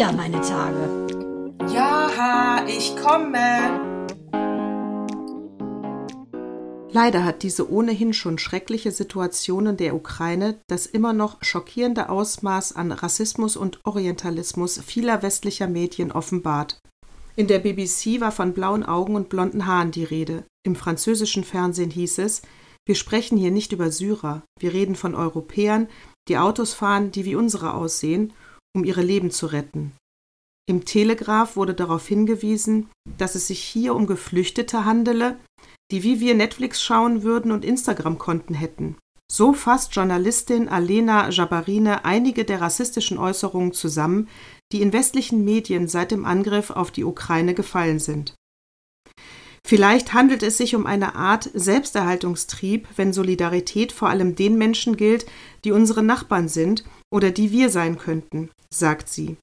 wieder meine Tage. Ja, ich komme. Leider hat diese ohnehin schon schreckliche Situation in der Ukraine das immer noch schockierende Ausmaß an Rassismus und Orientalismus vieler westlicher Medien offenbart. In der BBC war von blauen Augen und blonden Haaren die Rede. Im französischen Fernsehen hieß es, wir sprechen hier nicht über Syrer, wir reden von Europäern, die Autos fahren, die wie unsere aussehen, um ihre Leben zu retten. Im Telegraph wurde darauf hingewiesen, dass es sich hier um Geflüchtete handele, die wie wir Netflix schauen würden und Instagram-Konten hätten. So fasst Journalistin Alena Jabarine einige der rassistischen Äußerungen zusammen, die in westlichen Medien seit dem Angriff auf die Ukraine gefallen sind. Vielleicht handelt es sich um eine Art Selbsterhaltungstrieb, wenn Solidarität vor allem den Menschen gilt, die unsere Nachbarn sind oder die wir sein könnten, sagt sie.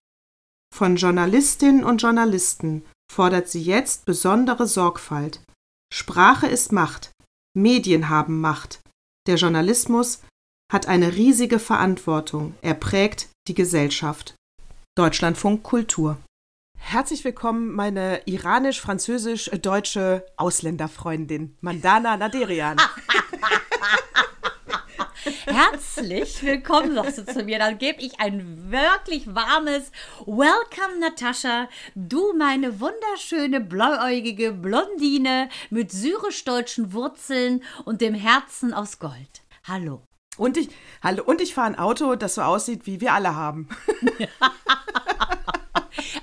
Von Journalistinnen und Journalisten fordert sie jetzt besondere Sorgfalt. Sprache ist Macht, Medien haben Macht. Der Journalismus hat eine riesige Verantwortung, er prägt die Gesellschaft. Deutschlandfunk Kultur. Herzlich willkommen, meine iranisch-französisch-deutsche Ausländerfreundin, Mandana Naderian. Herzlich willkommen, sagst du zu mir. Dann gebe ich ein wirklich warmes Welcome, Natascha. Du, meine wunderschöne, blauäugige Blondine mit syrisch-deutschen Wurzeln und dem Herzen aus Gold. Hallo. Und ich, hallo, und ich fahre ein Auto, das so aussieht, wie wir alle haben.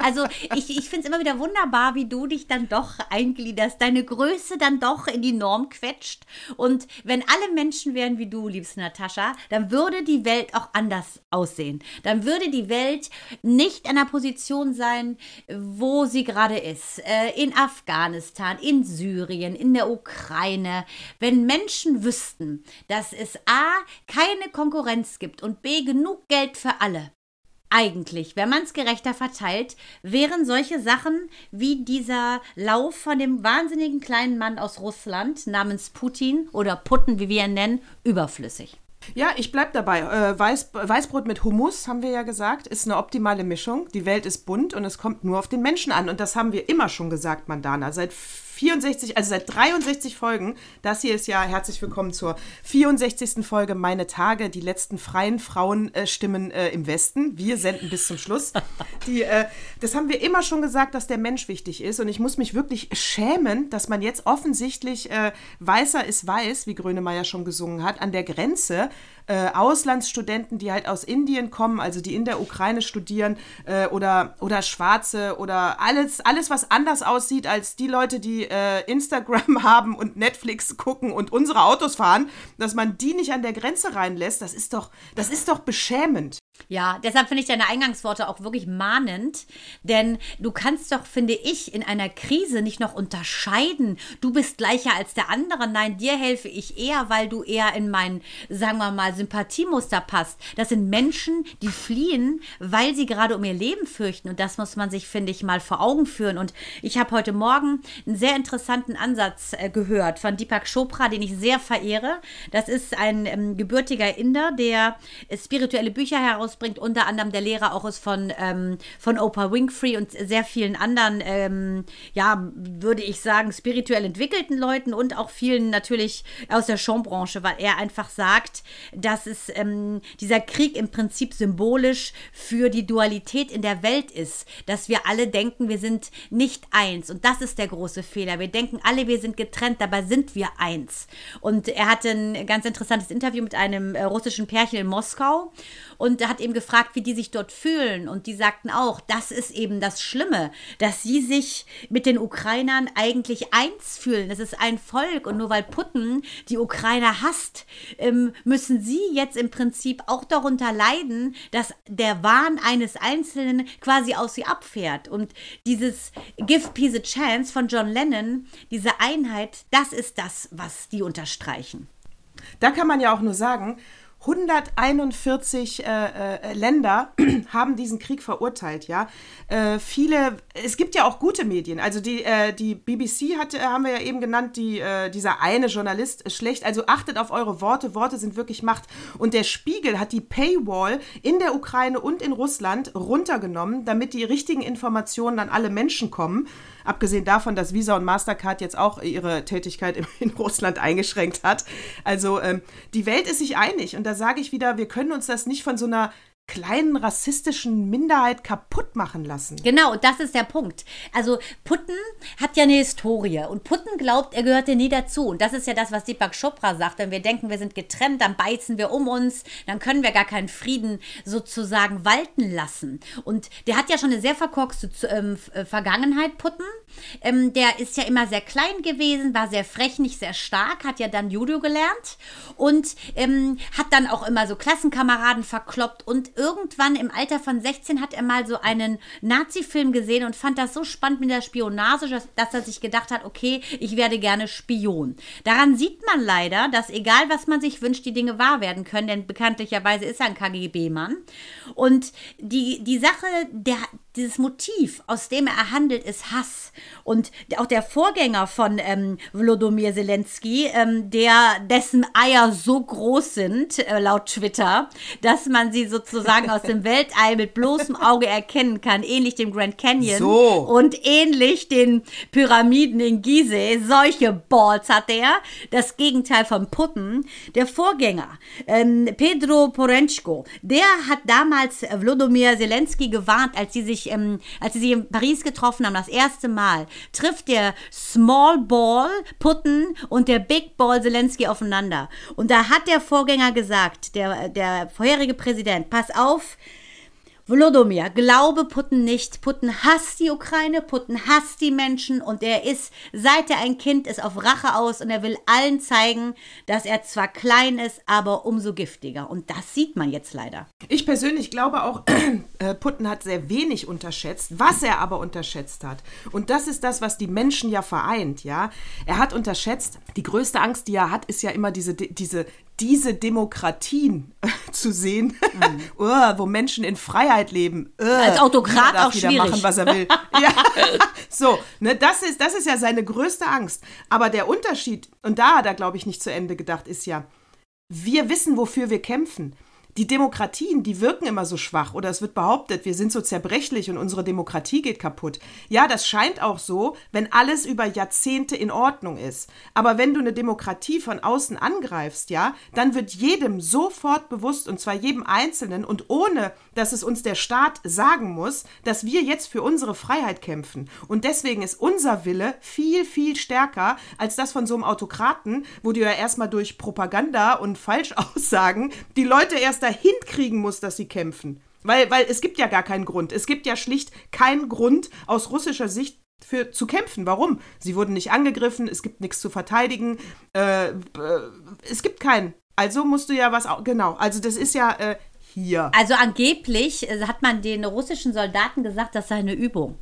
Also ich, ich finde es immer wieder wunderbar, wie du dich dann doch eingliederst, deine Größe dann doch in die Norm quetscht. Und wenn alle Menschen wären wie du, liebste Natascha, dann würde die Welt auch anders aussehen. Dann würde die Welt nicht in einer Position sein, wo sie gerade ist. Äh, in Afghanistan, in Syrien, in der Ukraine. Wenn Menschen wüssten, dass es A, keine Konkurrenz gibt und B, genug Geld für alle, eigentlich, wenn man es gerechter verteilt, wären solche Sachen wie dieser Lauf von dem wahnsinnigen kleinen Mann aus Russland namens Putin oder Putten, wie wir ihn nennen, überflüssig. Ja, ich bleib dabei. Äh, Weiß, Weißbrot mit Hummus, haben wir ja gesagt, ist eine optimale Mischung. Die Welt ist bunt und es kommt nur auf den Menschen an. Und das haben wir immer schon gesagt, Mandana. Seit 64, also seit 63 Folgen. Das hier ist ja herzlich willkommen zur 64. Folge Meine Tage, die letzten freien Frauenstimmen äh, im Westen. Wir senden bis zum Schluss. Die, äh, das haben wir immer schon gesagt, dass der Mensch wichtig ist. Und ich muss mich wirklich schämen, dass man jetzt offensichtlich äh, weißer ist weiß, wie Grönemeyer schon gesungen hat, an der Grenze äh, Auslandsstudenten, die halt aus Indien kommen, also die in der Ukraine studieren, äh, oder, oder Schwarze oder alles, alles, was anders aussieht als die Leute, die äh, Instagram haben und Netflix gucken und unsere Autos fahren, dass man die nicht an der Grenze reinlässt, das ist doch, das ist doch beschämend. Ja, deshalb finde ich deine Eingangsworte auch wirklich mahnend, denn du kannst doch, finde ich, in einer Krise nicht noch unterscheiden, du bist gleicher als der andere. Nein, dir helfe ich eher, weil du eher in mein, sagen wir mal, Sympathiemuster passt. Das sind Menschen, die fliehen, weil sie gerade um ihr Leben fürchten und das muss man sich, finde ich, mal vor Augen führen. Und ich habe heute Morgen einen sehr interessanten Ansatz äh, gehört von Deepak Chopra, den ich sehr verehre. Das ist ein ähm, gebürtiger Inder, der spirituelle Bücher heraus rausbringt. Unter anderem der Lehrer auch ist von, ähm, von Oprah Winfrey und sehr vielen anderen, ähm, ja, würde ich sagen, spirituell entwickelten Leuten und auch vielen natürlich aus der Showbranche, weil er einfach sagt, dass es ähm, dieser Krieg im Prinzip symbolisch für die Dualität in der Welt ist, dass wir alle denken, wir sind nicht eins und das ist der große Fehler. Wir denken alle, wir sind getrennt, dabei sind wir eins. Und er hatte ein ganz interessantes Interview mit einem äh, russischen Pärchen in Moskau und hat eben gefragt, wie die sich dort fühlen. Und die sagten auch, das ist eben das Schlimme, dass sie sich mit den Ukrainern eigentlich eins fühlen. Es ist ein Volk und nur weil Putin die Ukrainer hasst, ähm, müssen sie jetzt im Prinzip auch darunter leiden, dass der Wahn eines Einzelnen quasi aus sie abfährt. Und dieses Give Peace a Chance von John Lennon, diese Einheit, das ist das, was die unterstreichen. Da kann man ja auch nur sagen, 141 äh, äh, Länder haben diesen Krieg verurteilt, ja. Äh, viele, es gibt ja auch gute Medien. Also die, äh, die BBC hat, äh, haben wir ja eben genannt, die, äh, dieser eine Journalist ist schlecht. Also achtet auf eure Worte. Worte sind wirklich Macht. Und der Spiegel hat die Paywall in der Ukraine und in Russland runtergenommen, damit die richtigen Informationen an alle Menschen kommen. Abgesehen davon, dass Visa und Mastercard jetzt auch ihre Tätigkeit in Russland eingeschränkt hat. Also ähm, die Welt ist sich einig. Und da sage ich wieder, wir können uns das nicht von so einer kleinen rassistischen Minderheit kaputt machen lassen. Genau, das ist der Punkt. Also Putten hat ja eine Historie und Putten glaubt, er gehörte nie dazu. Und das ist ja das, was Deepak Chopra sagt. Wenn wir denken, wir sind getrennt, dann beißen wir um uns, dann können wir gar keinen Frieden sozusagen walten lassen. Und der hat ja schon eine sehr verkorkste ähm, äh, Vergangenheit, Putten. Ähm, der ist ja immer sehr klein gewesen, war sehr frech, nicht sehr stark, hat ja dann Judo gelernt und ähm, hat dann auch immer so Klassenkameraden verkloppt und irgendwann im Alter von 16 hat er mal so einen Nazi-Film gesehen und fand das so spannend mit der Spionage, dass, dass er sich gedacht hat, okay, ich werde gerne Spion. Daran sieht man leider, dass egal was man sich wünscht, die Dinge wahr werden können, denn bekanntlicherweise ist er ein KGB-Mann. Und die, die Sache, der, dieses Motiv, aus dem er handelt, ist Hass. Und auch der Vorgänger von ähm, Wlodomir Zelensky, ähm, der dessen Eier so groß sind, äh, laut Twitter, dass man sie sozusagen aus dem Weltall mit bloßem Auge erkennen kann, ähnlich dem Grand Canyon so. und ähnlich den Pyramiden in Gizeh. Solche Balls hat er. Das Gegenteil von Putten. Der Vorgänger, ähm, Pedro Porenchko, der hat damals Wlodomir Zelensky gewarnt, als sie sich, ähm, als sie sich in Paris getroffen haben, das erste Mal, trifft der Small Ball Putten und der Big Ball Zelensky aufeinander. Und da hat der Vorgänger gesagt, der, der vorherige Präsident, pass auf, Volodymyr, glaube Putin nicht. Putin hasst die Ukraine, Putin hasst die Menschen und er ist, seit er ein Kind ist, auf Rache aus und er will allen zeigen, dass er zwar klein ist, aber umso giftiger. Und das sieht man jetzt leider. Ich persönlich glaube auch, äh, Putin hat sehr wenig unterschätzt, was er aber unterschätzt hat. Und das ist das, was die Menschen ja vereint, ja. Er hat unterschätzt, die größte Angst, die er hat, ist ja immer diese, diese diese Demokratien äh, zu sehen, mhm. oh, wo Menschen in Freiheit leben. Uh, Als Autokrat auch schwierig. machen, was er will. ja. So, ne, das ist, das ist ja seine größte Angst. Aber der Unterschied, und da hat er, glaube ich, nicht zu Ende gedacht, ist ja, wir wissen, wofür wir kämpfen die Demokratien, die wirken immer so schwach oder es wird behauptet, wir sind so zerbrechlich und unsere Demokratie geht kaputt. Ja, das scheint auch so, wenn alles über Jahrzehnte in Ordnung ist. Aber wenn du eine Demokratie von außen angreifst, ja, dann wird jedem sofort bewusst und zwar jedem Einzelnen und ohne, dass es uns der Staat sagen muss, dass wir jetzt für unsere Freiheit kämpfen. Und deswegen ist unser Wille viel, viel stärker als das von so einem Autokraten, wo du ja erstmal durch Propaganda und Falschaussagen die Leute erst dahin kriegen muss, dass sie kämpfen. Weil, weil es gibt ja gar keinen Grund. Es gibt ja schlicht keinen Grund aus russischer Sicht für, zu kämpfen. Warum? Sie wurden nicht angegriffen, es gibt nichts zu verteidigen, äh, äh, es gibt keinen. Also musst du ja was, genau, also das ist ja äh, hier. Also angeblich äh, hat man den russischen Soldaten gesagt, das sei eine Übung.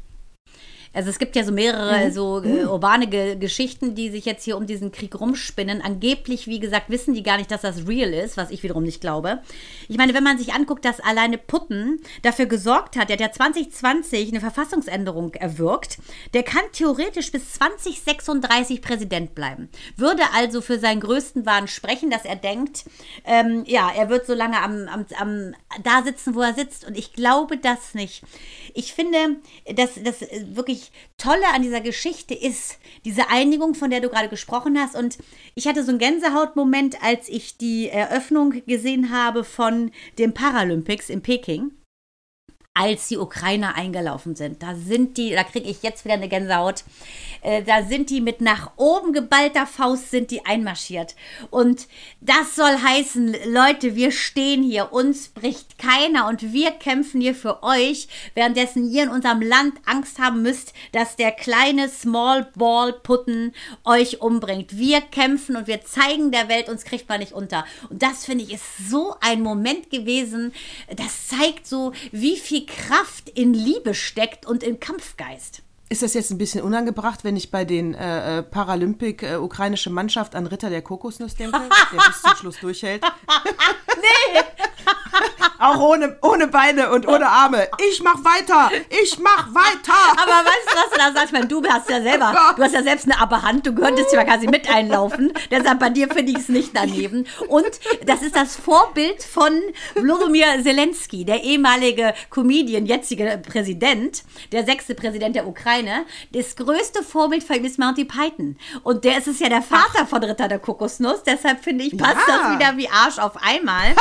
Also es gibt ja so mehrere mhm. so äh, mhm. urbane Ge Geschichten, die sich jetzt hier um diesen Krieg rumspinnen. Angeblich, wie gesagt, wissen die gar nicht, dass das real ist, was ich wiederum nicht glaube. Ich meine, wenn man sich anguckt, dass alleine Putten dafür gesorgt hat, der hat ja 2020 eine Verfassungsänderung erwirkt, der kann theoretisch bis 2036 Präsident bleiben. Würde also für seinen größten Wahn sprechen, dass er denkt, ähm, ja, er wird so lange am, am, am da sitzen, wo er sitzt. Und ich glaube das nicht. Ich finde, dass das wirklich wirklich Tolle an dieser Geschichte ist diese Einigung, von der du gerade gesprochen hast. Und ich hatte so einen Gänsehautmoment, als ich die Eröffnung gesehen habe von den Paralympics in Peking als die Ukrainer eingelaufen sind. Da sind die, da kriege ich jetzt wieder eine Gänsehaut, äh, da sind die mit nach oben geballter Faust sind die einmarschiert. Und das soll heißen, Leute, wir stehen hier, uns bricht keiner und wir kämpfen hier für euch, währenddessen ihr in unserem Land Angst haben müsst, dass der kleine Small Ball Putten euch umbringt. Wir kämpfen und wir zeigen der Welt, uns kriegt man nicht unter. Und das finde ich ist so ein Moment gewesen, das zeigt so, wie viel Kraft in Liebe steckt und in Kampfgeist. Ist das jetzt ein bisschen unangebracht, wenn ich bei den äh, äh Paralympic äh, ukrainische Mannschaft an Ritter der Kokosnuss denke, der bis zum Schluss durchhält? nee! Auch ohne, ohne Beine und ohne Arme. Ich mach weiter! Ich mach weiter! Aber weißt du, was du da sagst? Ich meine, du hast ja selber, du hast ja selbst eine Aberhand, du könntest ja quasi mit einlaufen. Deshalb bei dir finde ich es nicht daneben. Und das ist das Vorbild von Volodymyr Zelensky, der ehemalige Comedian, jetzige Präsident, der sechste Präsident der Ukraine. Das größte Vorbild für ihn ist Monty Python. Und der ist es ja der Vater Ach. von Ritter der Kokosnuss. Deshalb finde ich, passt ja. das wieder wie Arsch auf einmal.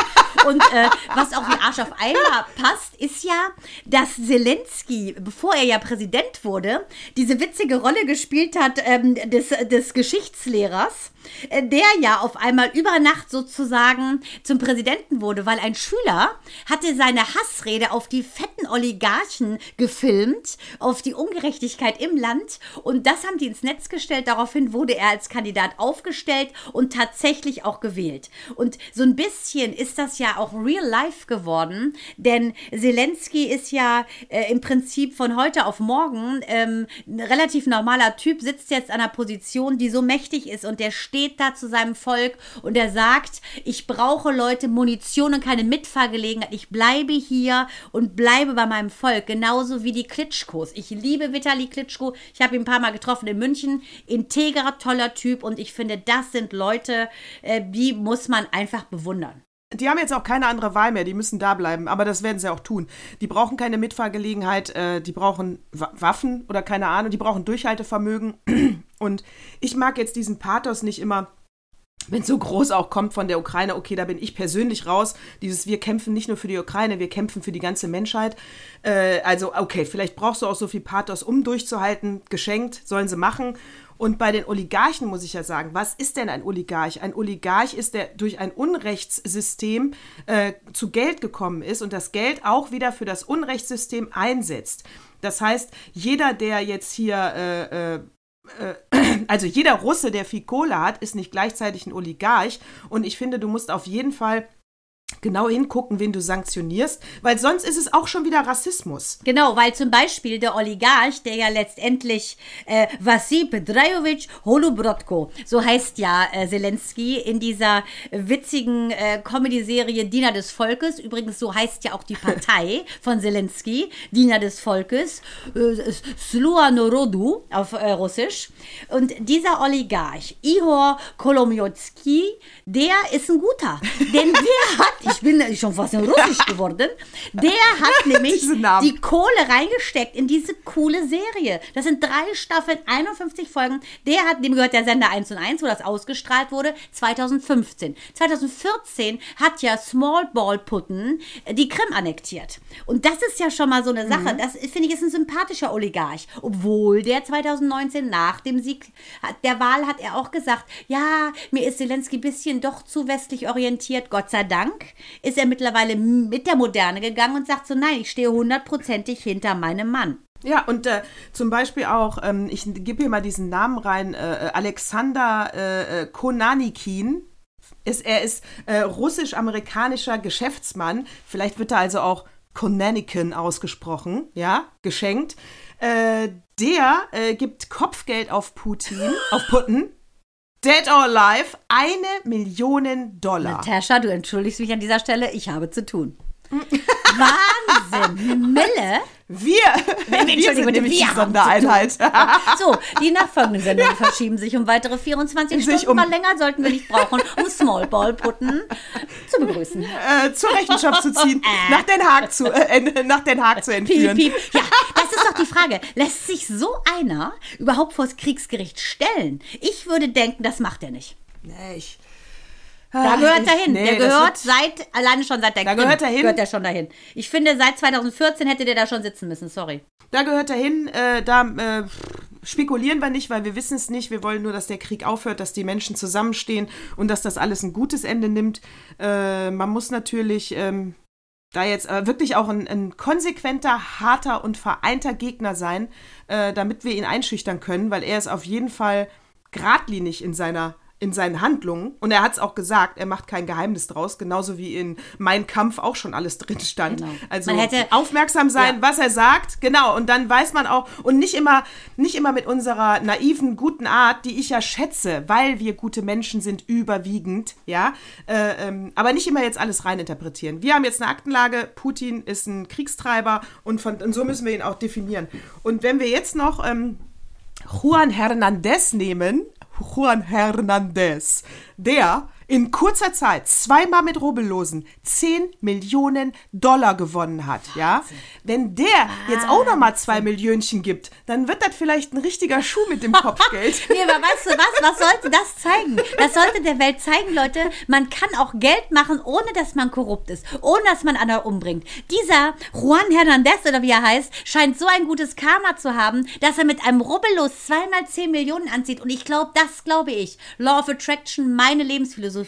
Und äh, was auch wie Arsch auf einmal passt, ist ja, dass Zelensky, bevor er ja Präsident wurde, diese witzige Rolle gespielt hat ähm, des, des Geschichtslehrers äh, der ja auf einmal über Nacht sozusagen zum Präsidenten wurde, weil ein Schüler hatte seine Hassrede auf die fetten Oligarchen gefilmt, auf die Ungerechtigkeit im Land und das haben die ins Netz gestellt. Daraufhin wurde er als Kandidat aufgestellt und tatsächlich auch gewählt. Und so ein bisschen ist das ja auch real life geworden, denn Zelensky ist ja äh, im Prinzip von heute auf morgen ähm, ein relativ normaler Typ, sitzt jetzt an einer Position, die so mächtig ist und der steht da zu seinem Volk und er sagt, ich brauche Leute, Munition und keine Mitfahrgelegenheit. Ich bleibe hier und bleibe bei meinem Volk. Genauso wie die Klitschkos. Ich liebe Vitali Klitschko. Ich habe ihn ein paar Mal getroffen in München. Integrer, toller Typ und ich finde, das sind Leute, äh, die muss man einfach bewundern. Die haben jetzt auch keine andere Wahl mehr, die müssen da bleiben, aber das werden sie auch tun. Die brauchen keine Mitfahrgelegenheit, äh, die brauchen Waffen oder keine Ahnung, die brauchen Durchhaltevermögen. Und ich mag jetzt diesen Pathos nicht immer, wenn so groß auch kommt von der Ukraine, okay, da bin ich persönlich raus. Dieses, wir kämpfen nicht nur für die Ukraine, wir kämpfen für die ganze Menschheit. Äh, also, okay, vielleicht brauchst du auch so viel Pathos, um durchzuhalten. Geschenkt, sollen sie machen. Und bei den Oligarchen muss ich ja sagen, was ist denn ein Oligarch? Ein Oligarch ist, der durch ein Unrechtssystem äh, zu Geld gekommen ist und das Geld auch wieder für das Unrechtssystem einsetzt. Das heißt, jeder, der jetzt hier äh, äh also jeder Russe, der viel Kohle hat, ist nicht gleichzeitig ein Oligarch. Und ich finde, du musst auf jeden Fall genau hingucken, wen du sanktionierst, weil sonst ist es auch schon wieder Rassismus. Genau, weil zum Beispiel der Oligarch, der ja letztendlich äh, Vassil Pedrajovic Holubrodko, so heißt ja äh, Zelensky in dieser witzigen äh, Comedy-Serie Diener des Volkes, übrigens so heißt ja auch die Partei von Zelensky, Diener des Volkes, äh, Slua Norodu auf äh, Russisch. Und dieser Oligarch, Ihor Kolomyotski, der ist ein guter, denn der hat ich bin schon fast in Russisch geworden. Der hat nämlich die Kohle reingesteckt in diese coole Serie. Das sind drei Staffeln, 51 Folgen. Der hat, dem gehört der Sender 1 und 1, wo das ausgestrahlt wurde, 2015. 2014 hat ja Small Ball Putten die Krim annektiert. Und das ist ja schon mal so eine Sache. Mhm. Das finde ich ist ein sympathischer Oligarch. Obwohl der 2019 nach dem Sieg der Wahl hat er auch gesagt, ja, mir ist Zelensky ein bisschen doch zu westlich orientiert, Gott sei Dank ist er mittlerweile mit der Moderne gegangen und sagt so, nein, ich stehe hundertprozentig hinter meinem Mann. Ja, und äh, zum Beispiel auch, ähm, ich gebe hier mal diesen Namen rein, äh, Alexander äh, äh Konanikin. Ist, er ist äh, russisch-amerikanischer Geschäftsmann. Vielleicht wird er also auch Konanikin ausgesprochen, ja, geschenkt. Äh, der gibt Kopfgeld auf Putin, auf Putin, Dead or Alive, eine Million Dollar. Natascha, du entschuldigst mich an dieser Stelle, ich habe zu tun. Wahnsinn, Mille. Wir, wir sind nämlich wir die Sondereinheit. so, die nachfolgenden Sendungen ja. verschieben sich um weitere 24 sich Stunden. Um mal länger sollten wir nicht brauchen, um Smallball-Putten zu begrüßen. Äh, zur Rechenschaft zu ziehen, äh. nach Den Haag zu, äh, nach Den Haag zu entführen. Piep, piep. Ja, das ist doch die Frage. Lässt sich so einer überhaupt vors Kriegsgericht stellen? Ich würde denken, das macht er nicht. Nee, ich da gehört er hin. Nee, der gehört seit, alleine schon seit der Da Krim, gehört er hin. Gehört er schon dahin. Ich finde, seit 2014 hätte der da schon sitzen müssen, sorry. Da gehört er hin. Äh, da äh, spekulieren wir nicht, weil wir wissen es nicht. Wir wollen nur, dass der Krieg aufhört, dass die Menschen zusammenstehen und dass das alles ein gutes Ende nimmt. Äh, man muss natürlich ähm, da jetzt äh, wirklich auch ein, ein, konsequenter, harter und vereinter Gegner sein, äh, damit wir ihn einschüchtern können, weil er ist auf jeden Fall geradlinig in seiner in seinen Handlungen. Und er hat es auch gesagt, er macht kein Geheimnis draus, genauso wie in Mein Kampf auch schon alles drin stand. Genau. Also Man hätte- aufmerksam sein, Ja. was er sagt, genau. Und dann weiß man auch, und nicht immer, nicht immer mit unserer naiven, guten Art, die ich ja schätze, weil wir gute Menschen sind, überwiegend, ja. Äh, ähm, aber nicht immer jetzt alles reininterpretieren. Wir haben jetzt eine Aktenlage, Putin ist ein Kriegstreiber und, von, und so müssen wir ihn auch definieren. Und wenn wir jetzt noch ähm, Juan Hernandez nehmen, Juan Hernandez, der in kurzer Zeit zweimal mit Rubbellosen 10 Millionen Dollar gewonnen hat, ja? Wenn der jetzt auch noch mal zwei Millionchen gibt, dann wird das vielleicht ein richtiger Schuh mit dem Kopfgeld. Nee, aber weißt du was? Was sollte das zeigen? Das sollte der Welt zeigen, Leute, man kann auch Geld machen, ohne dass man korrupt ist, ohne dass man andere umbringt. Dieser Juan Hernandez oder wie er heißt, scheint so ein gutes Karma zu haben, dass er mit einem Rubbellos zweimal 10 Millionen anzieht. Und ich glaube, das glaube ich. Law of Attraction, meine Lebensphilosophie.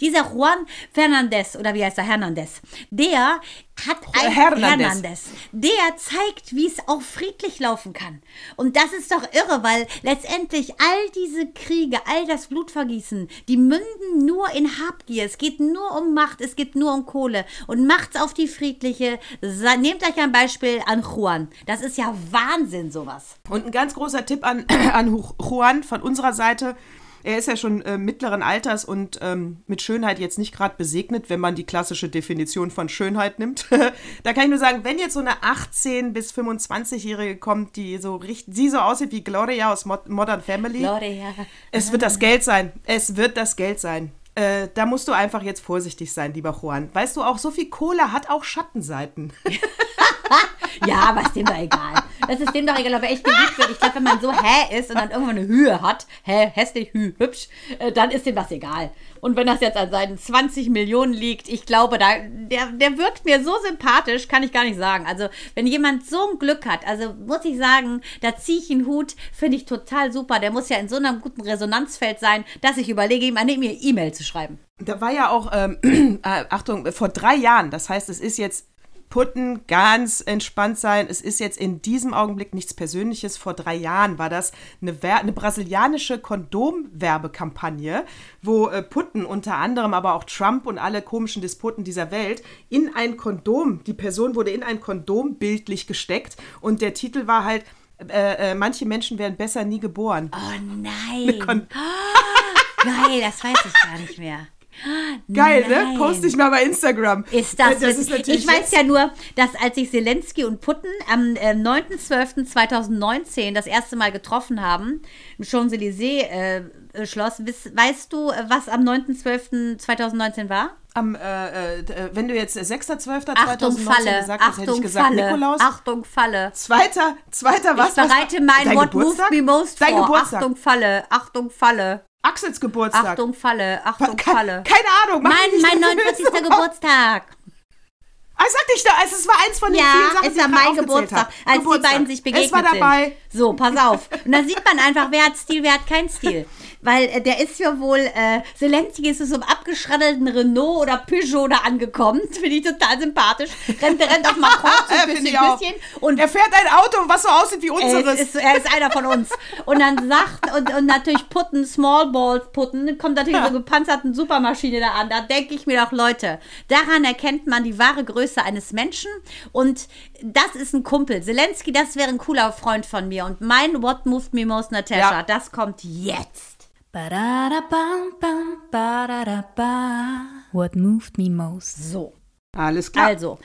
Dieser Juan Fernandez oder wie heißt er? Hernandez. Der hat ein Hernandez. der zeigt, wie es auch friedlich laufen kann. Und das ist doch irre, weil letztendlich all diese Kriege, all das Blutvergießen, die münden nur in Habgier. Es geht nur um Macht, es geht nur um Kohle. Und macht's auf die friedliche. Nehmt euch ein Beispiel an Juan. Das ist ja Wahnsinn, sowas. Und ein ganz großer Tipp an, an Ju- Juan von unserer Seite. Er ist ja schon äh, mittleren Alters und ähm, mit Schönheit jetzt nicht gerade besegnet, wenn man die klassische Definition von Schönheit nimmt. da kann ich nur sagen, wenn jetzt so eine 18- bis 25-Jährige kommt, die so richtig, sie so aussieht wie Gloria aus Mod Modern Family, Gloria. es wird das Geld sein. Es wird das Geld sein. Äh, da musst du einfach jetzt vorsichtig sein, lieber Juan. Weißt du, auch so viel Kohle hat auch Schattenseiten. Ja, aber ist dem doch egal. Das ist dem doch egal, ob er echt geliebt wird. Ich glaube, wenn man so hä ist und dann irgendwann eine Höhe hat, hä, hässlich, hü, hübsch, äh, dann ist dem das egal. Und wenn das jetzt an seinen 20 Millionen liegt, ich glaube, da, der, der wirkt mir so sympathisch, kann ich gar nicht sagen. Also, wenn jemand so ein Glück hat, also muss ich sagen, da ziehe ich einen Hut, finde ich total super. Der muss ja in so einem guten Resonanzfeld sein, dass ich überlege, ihm eine E-Mail zu schreiben. Da war ja auch, ähm, äh, Achtung, vor drei Jahren, das heißt, es ist jetzt putten, ganz entspannt sein. Es ist jetzt in diesem Augenblick nichts Persönliches. Vor drei Jahren war das eine, Wer eine brasilianische Kondomwerbekampagne, wo äh, Putten unter anderem, aber auch Trump und alle komischen Despoten dieser Welt in ein Kondom, die Person wurde in ein Kondom bildlich gesteckt und der Titel war halt, äh, äh, manche Menschen werden besser nie geboren. Oh nein. Kon Geil, das weiß ich gar nicht mehr. Geil, Nein. ne? Poste ich mal bei Instagram. Ist das, Äh, das ist natürlich Ich weiß ja nur, dass als sich Zelensky und Putin am äh, 9.12.2019 das erste Mal getroffen haben, im Champs-Élysées-Schloss, weißt du, äh, was am 9.12.2019 war? Am, äh, äh, wenn du jetzt 6.12.2019 Achtung, Falle. gesagt hast, hätte ich gesagt Falle. Nikolaus. Achtung, Falle. Zweiter, zweiter was? Ich bereite mein What Geburtstag? Moved Me Most Dein vor. Geburtstag. Achtung, Falle. Achtung, Falle. Axels Geburtstag. Achtung, Falle. Achtung, Ke- Falle. Keine Ahnung. mach Mein, mein nervös. 49. Geburtstag. Ah, sag ich doch, es war eins von den Ja, vielen Sachen, es die war ich mein Geburtstag, habe. als Geburtstag. die beiden sich begegnet Es war dabei. sind. So, pass auf. Und da sieht man einfach, wer hat Stil, wer hat keinen Stil. Weil äh, der ist ja wohl, äh, Zelensky ist so einem abgeschraddelten Renault oder Peugeot da angekommen. Finde ich total sympathisch. Rennt, der rennt auf Macron so Ja, ich auch. bisschen. Und Er fährt ein Auto, was so aussieht wie er unseres. ist, er ist einer von uns. Und dann sagt, und, und natürlich Putten, Small Balls Putten, kommt natürlich so eine gepanzerten Supermaschine da an. Da denke ich mir doch, Leute, daran erkennt man die wahre Größe eines Menschen. Und das ist ein Kumpel. Zelensky, das wäre ein cooler Freund von mir. Und mein What Moved Me Most, Natasha, Ja. das kommt jetzt. What moved me most? So. Alles klar. Also,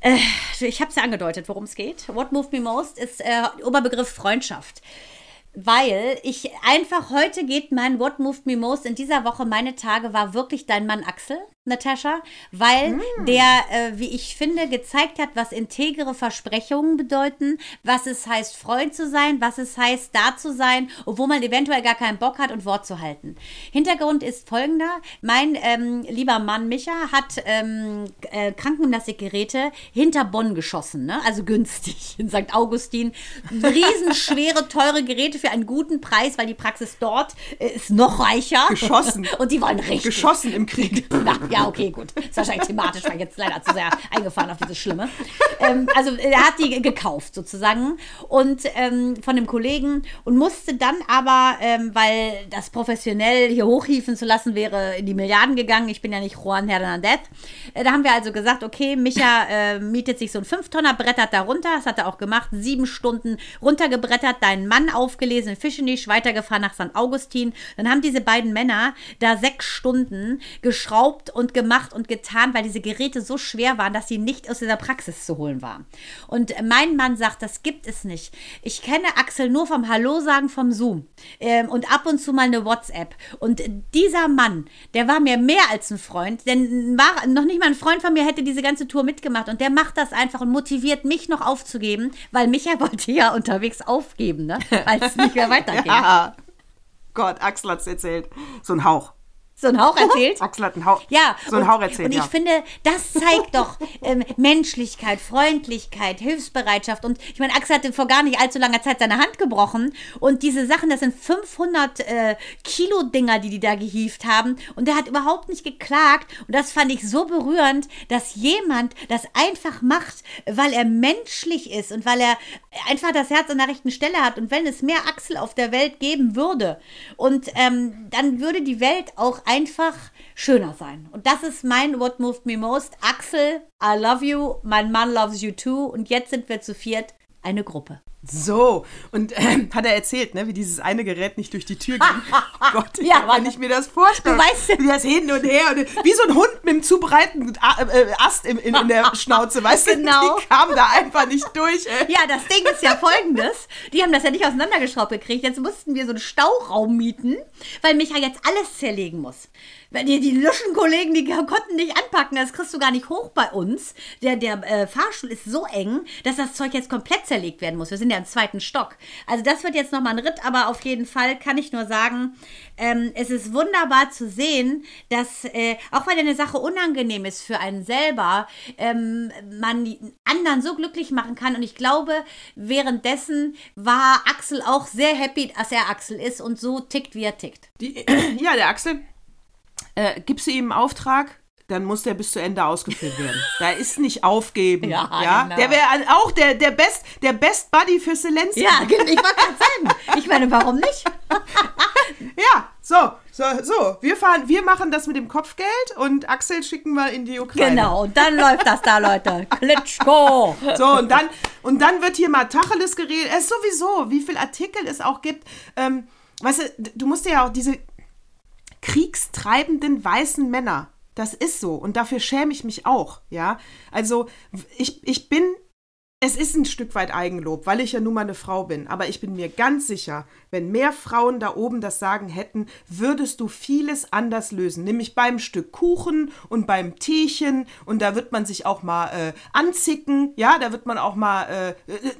äh, ich habe es ja angedeutet, worum es geht. What moved me most ist äh, Oberbegriff Freundschaft. Weil ich einfach heute geht mein What moved me most in dieser Woche, meine Tage, war wirklich dein Mann Axel, Natascha, weil der, äh, wie ich finde, gezeigt hat, was integere Versprechungen bedeuten, was es heißt, Freund zu sein, was es heißt, da zu sein, obwohl man eventuell gar keinen Bock hat und Wort zu halten. Hintergrund ist folgender: Mein ähm, lieber Mann Micha hat ähm, äh, Krankengymnastikgeräte hinter Bonn geschossen, ne? also günstig in St. Augustin. Riesenschwere, teure Geräte für einen guten Preis, weil die Praxis dort äh, ist noch reicher. Geschossen. Und die wollen richtig. Geschossen im Krieg. Na, ja, Ja, okay, gut. Ist wahrscheinlich thematisch, war jetzt leider zu sehr eingefahren auf dieses Schlimme. Ähm, also er hat die gekauft sozusagen und ähm, von dem Kollegen und musste dann aber, ähm, weil das professionell hier hochhieven zu lassen wäre, in die Milliarden gegangen. Ich bin ja nicht Juan Hernandez. Äh, da haben wir also gesagt, okay, Micha äh, mietet sich so ein Fünftonner, brettert da runter. Das hat er auch gemacht. Sieben Stunden runtergebrettert, deinen Mann aufgelesen Fischenisch, weitergefahren nach St. Augustin. Dann haben diese beiden Männer da sechs Stunden geschraubt und gemacht und getan, weil diese Geräte so schwer waren, dass sie nicht aus dieser Praxis zu holen waren. Und mein Mann sagt, das gibt es nicht. Ich kenne Axel nur vom Hallo sagen vom Zoom ähm, und ab und zu mal eine WhatsApp. Und dieser Mann, der war mir mehr als ein Freund, denn war noch nicht mal ein Freund von mir hätte diese ganze Tour mitgemacht und der macht das einfach und motiviert mich noch aufzugeben, weil Micha wollte ja unterwegs aufgeben, ne? weil es nicht mehr weitergeht. Ja. Gott, Axel hat's erzählt. So ein Hauch. So ein Hauch erzählt? Axel hat einen Hauch. Ja, so ein und, Hauch erzählt. Und ich ja. finde, das zeigt doch ähm, Menschlichkeit, Freundlichkeit, Hilfsbereitschaft. Und ich meine, Axel hatte vor gar nicht allzu langer Zeit seine Hand gebrochen. Und diese Sachen, das sind 500 äh, Kilo Dinger, die die da gehievt haben. Und der hat überhaupt nicht geklagt. Und das fand ich so berührend, dass jemand das einfach macht, weil er menschlich ist und weil er einfach das Herz an der rechten Stelle hat. Und wenn es mehr Axel auf der Welt geben würde, und ähm, dann würde die Welt auch einfach schöner sein. Und das ist mein What Moved Me Most. Axel, I love you, mein Mann loves you too. Und jetzt sind wir zu viert eine Gruppe. So, und ähm, hat er erzählt, ne, wie dieses eine Gerät nicht durch die Tür ging. Oh Gott, Ja, wenn ich mir das vorstelle. Du weißt- wie das hin und her, und, wie so ein Hund mit einem zu breiten A- äh, Ast in, in, in der Schnauze, weißt Genau. du? Die kam da einfach nicht durch. Ey. Ja, das Ding ist ja folgendes. Die haben das ja nicht auseinandergeschraubt gekriegt. Jetzt mussten wir so einen Stauraum mieten, weil Micha jetzt alles zerlegen muss. Weil die, die Luschenkollegen, die konnten nicht anpacken, das kriegst du gar nicht hoch bei uns. Der, der äh, Fahrstuhl ist so eng, dass das Zeug jetzt komplett zerlegt werden muss. Wir sind ja im zweiten Stock. Also das wird jetzt nochmal ein Ritt, aber auf jeden Fall kann ich nur sagen, ähm, es ist wunderbar zu sehen, dass, äh, auch weil eine Sache unangenehm ist für einen selber, ähm, man anderen so glücklich machen kann. Und ich glaube, währenddessen war Axel auch sehr happy, dass er Axel ist und so tickt, wie er tickt. Die, ja, der Axel, äh, gibst du ihm einen Auftrag, dann muss der bis zu Ende ausgeführt werden. Da ist nicht aufgeben. Ja, Ja, genau. Der wäre auch der, der, Best, der Best Buddy für Zelensky. Ja, ich wollte gerade sagen. Ich meine, warum nicht? Ja, so, so, so. Wir fahren, wir machen das mit dem Kopfgeld und Axel schicken wir in die Ukraine. Genau, und dann läuft das da, Leute. Klitschko. So, und dann, und dann wird hier mal Tacheles geredet. Es ist sowieso, wie viel Artikel es auch gibt. Ähm, weißt du, du musst dir ja auch diese kriegstreibenden weißen Männer, das ist so. Und dafür schäme ich mich auch, ja. Also, ich, ich bin, es ist ein Stück weit Eigenlob, weil ich ja nun mal eine Frau bin. Aber ich bin mir ganz sicher, wenn mehr Frauen da oben das Sagen hätten, würdest du vieles anders lösen. Nämlich beim Stück Kuchen und beim Teechen. Und da wird man sich auch mal äh, anzicken. Ja, da wird man auch mal äh, äh,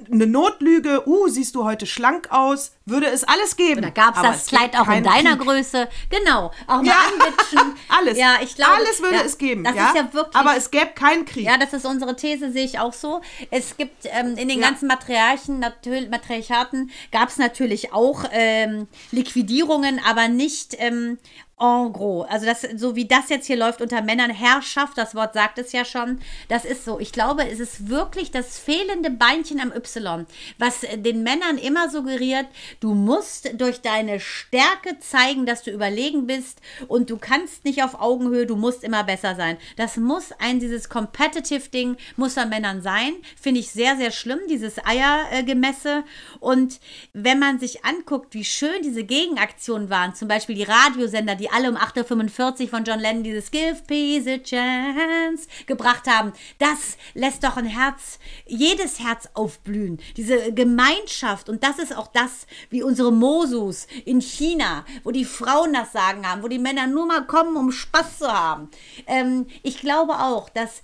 eine Notlüge. Uh, siehst du heute schlank aus? Würde es alles geben. Da gab es das Kleid auch in deiner Krieg. Größe. Genau, auch mal Ja, anwitschen. alles. Ja, ich glaube. alles würde ja, es geben. Das ja? ist ja wirklich. Aber es gäbe keinen Krieg. Ja, das ist unsere These, sehe ich auch so. Es gibt ähm, in den Ja. ganzen Matriarchen, natürlich, Matriarchaten gab es natürlich auch ähm, Liquidierungen, aber nicht ähm, en gros. Also das, so wie das jetzt hier läuft unter Männern, Herrschaft, das Wort sagt es ja schon, das ist so. Ich glaube, es ist wirklich das fehlende Beinchen am Y, was äh, den Männern immer suggeriert, du musst durch deine Stärke zeigen, dass du überlegen bist und du kannst nicht auf Augenhöhe, du musst immer besser sein. Das muss ein, dieses Competitive-Ding muss an Männern sein. Finde ich sehr, sehr schlimm, dieses Eiergemesse. Und wenn man sich anguckt, wie schön diese Gegenaktionen waren, zum Beispiel die Radiosender, die alle um 8.45 Uhr von John Lennon dieses Give Peace a Chance gebracht haben, das lässt doch ein Herz, jedes Herz aufblühen. Diese Gemeinschaft. Und das ist auch das, wie unsere Mosus in China, wo die Frauen das Sagen haben, wo die Männer nur mal kommen, um Spaß zu haben. Ähm, ich glaube auch, dass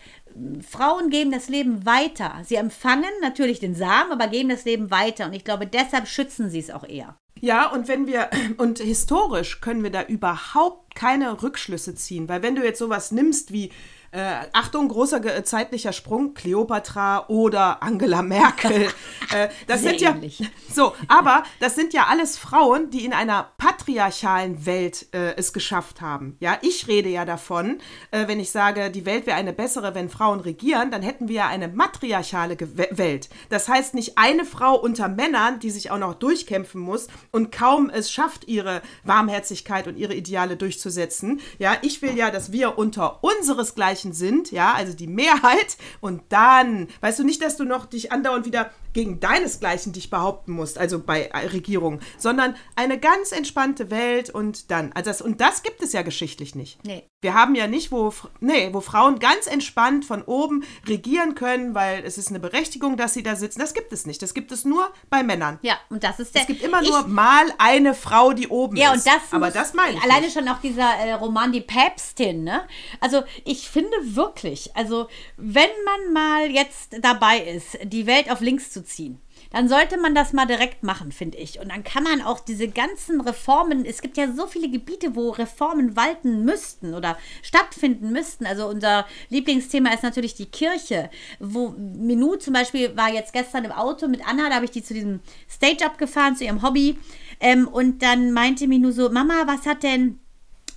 Frauen geben das Leben weiter. Sie empfangen natürlich den Samen, aber geben das Leben weiter. Und ich glaube, deshalb schützen sie es auch eher. Ja, und wenn wir, und historisch können wir da überhaupt keine Rückschlüsse ziehen. Weil wenn du jetzt sowas nimmst wie äh, Achtung, großer ge- zeitlicher Sprung, Kleopatra oder Angela Merkel. äh, das Sehr sind ja ähnlich. so, aber das sind ja alles Frauen, die in einer patriarchalen Welt äh, es geschafft haben. Ja, ich rede ja davon, äh, wenn ich sage, die Welt wäre eine bessere, wenn Frauen regieren, dann hätten wir ja eine matriarchale Ge Welt. Das heißt nicht eine Frau unter Männern, die sich auch noch durchkämpfen muss und kaum es schafft, ihre Warmherzigkeit und ihre Ideale durchzusetzen. Ja, ich will ja, dass wir unter unseresgleichen sind, ja, also die Mehrheit. Und dann, weißt du nicht, dass du noch dich andauernd wieder gegen deinesgleichen dich behaupten musst, also bei Regierungen, sondern eine ganz entspannte Welt und dann, also das, und das gibt es ja geschichtlich nicht. Nee. Wir haben ja nicht, wo, nee, wo Frauen ganz entspannt von oben regieren können, weil es ist eine Berechtigung, dass sie da sitzen. Das gibt es nicht. Das gibt es nur bei Männern. Ja, und das ist der. Es gibt immer ich, nur mal eine Frau, die oben Ja, ist. und das Aber das meine ich Alleine nicht. schon auch dieser äh, Roman Die Päpstin, ne? Also ich finde wirklich, also wenn man mal jetzt dabei ist, die Welt auf links zu ziehen, dann sollte man das mal direkt machen, finde ich. Und dann kann man auch diese ganzen Reformen, es gibt ja so viele Gebiete, wo Reformen walten müssten oder stattfinden müssten. Also unser Lieblingsthema ist natürlich die Kirche, wo Minou zum Beispiel war jetzt gestern im Auto mit Anna, da habe ich die zu diesem Stage-Up gefahren, zu ihrem Hobby. Ähm, und dann meinte Minou so, Mama, was hat denn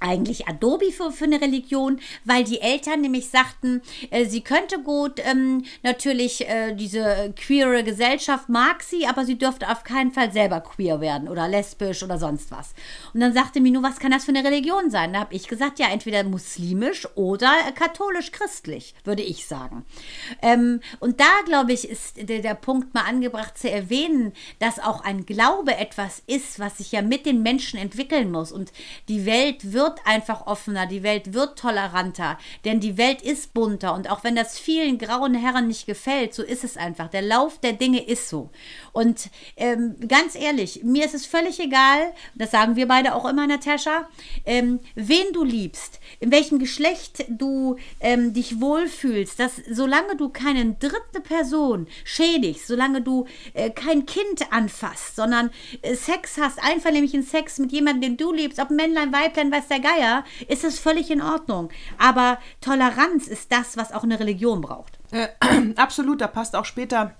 eigentlich Adobe für, für eine Religion, weil die Eltern nämlich sagten, äh, sie könnte gut ähm, natürlich äh, diese queere Gesellschaft mag sie, aber sie dürfte auf keinen Fall selber queer werden oder lesbisch oder sonst was. Und dann sagte Minu, was kann das für eine Religion sein? Da habe ich gesagt, ja, entweder muslimisch oder äh, katholisch-christlich, würde ich sagen. Ähm, und da, glaube ich, ist der, der Punkt mal angebracht zu erwähnen, dass auch ein Glaube etwas ist, was sich ja mit den Menschen entwickeln muss. Und die Welt wird einfach offener, die Welt wird toleranter, denn die Welt ist bunter. Und auch wenn das vielen grauen Herren nicht gefällt, so ist es einfach. Der Lauf der Dinge ist so. Und ähm, ganz ehrlich, mir ist es völlig egal, das sagen wir beide auch immer, Natascha, ähm, wen du liebst, in welchem Geschlecht du ähm, dich wohlfühlst, dass solange du keine dritte Person schädigst, solange du äh, kein Kind anfasst, sondern äh, Sex hast, einvernehmlichen Sex mit jemandem, den du liebst, ob Männlein, Weiblein, weiß der Geier, ist es völlig in Ordnung. Aber Toleranz ist das, was auch eine Religion braucht. Äh, absolut, da passt auch später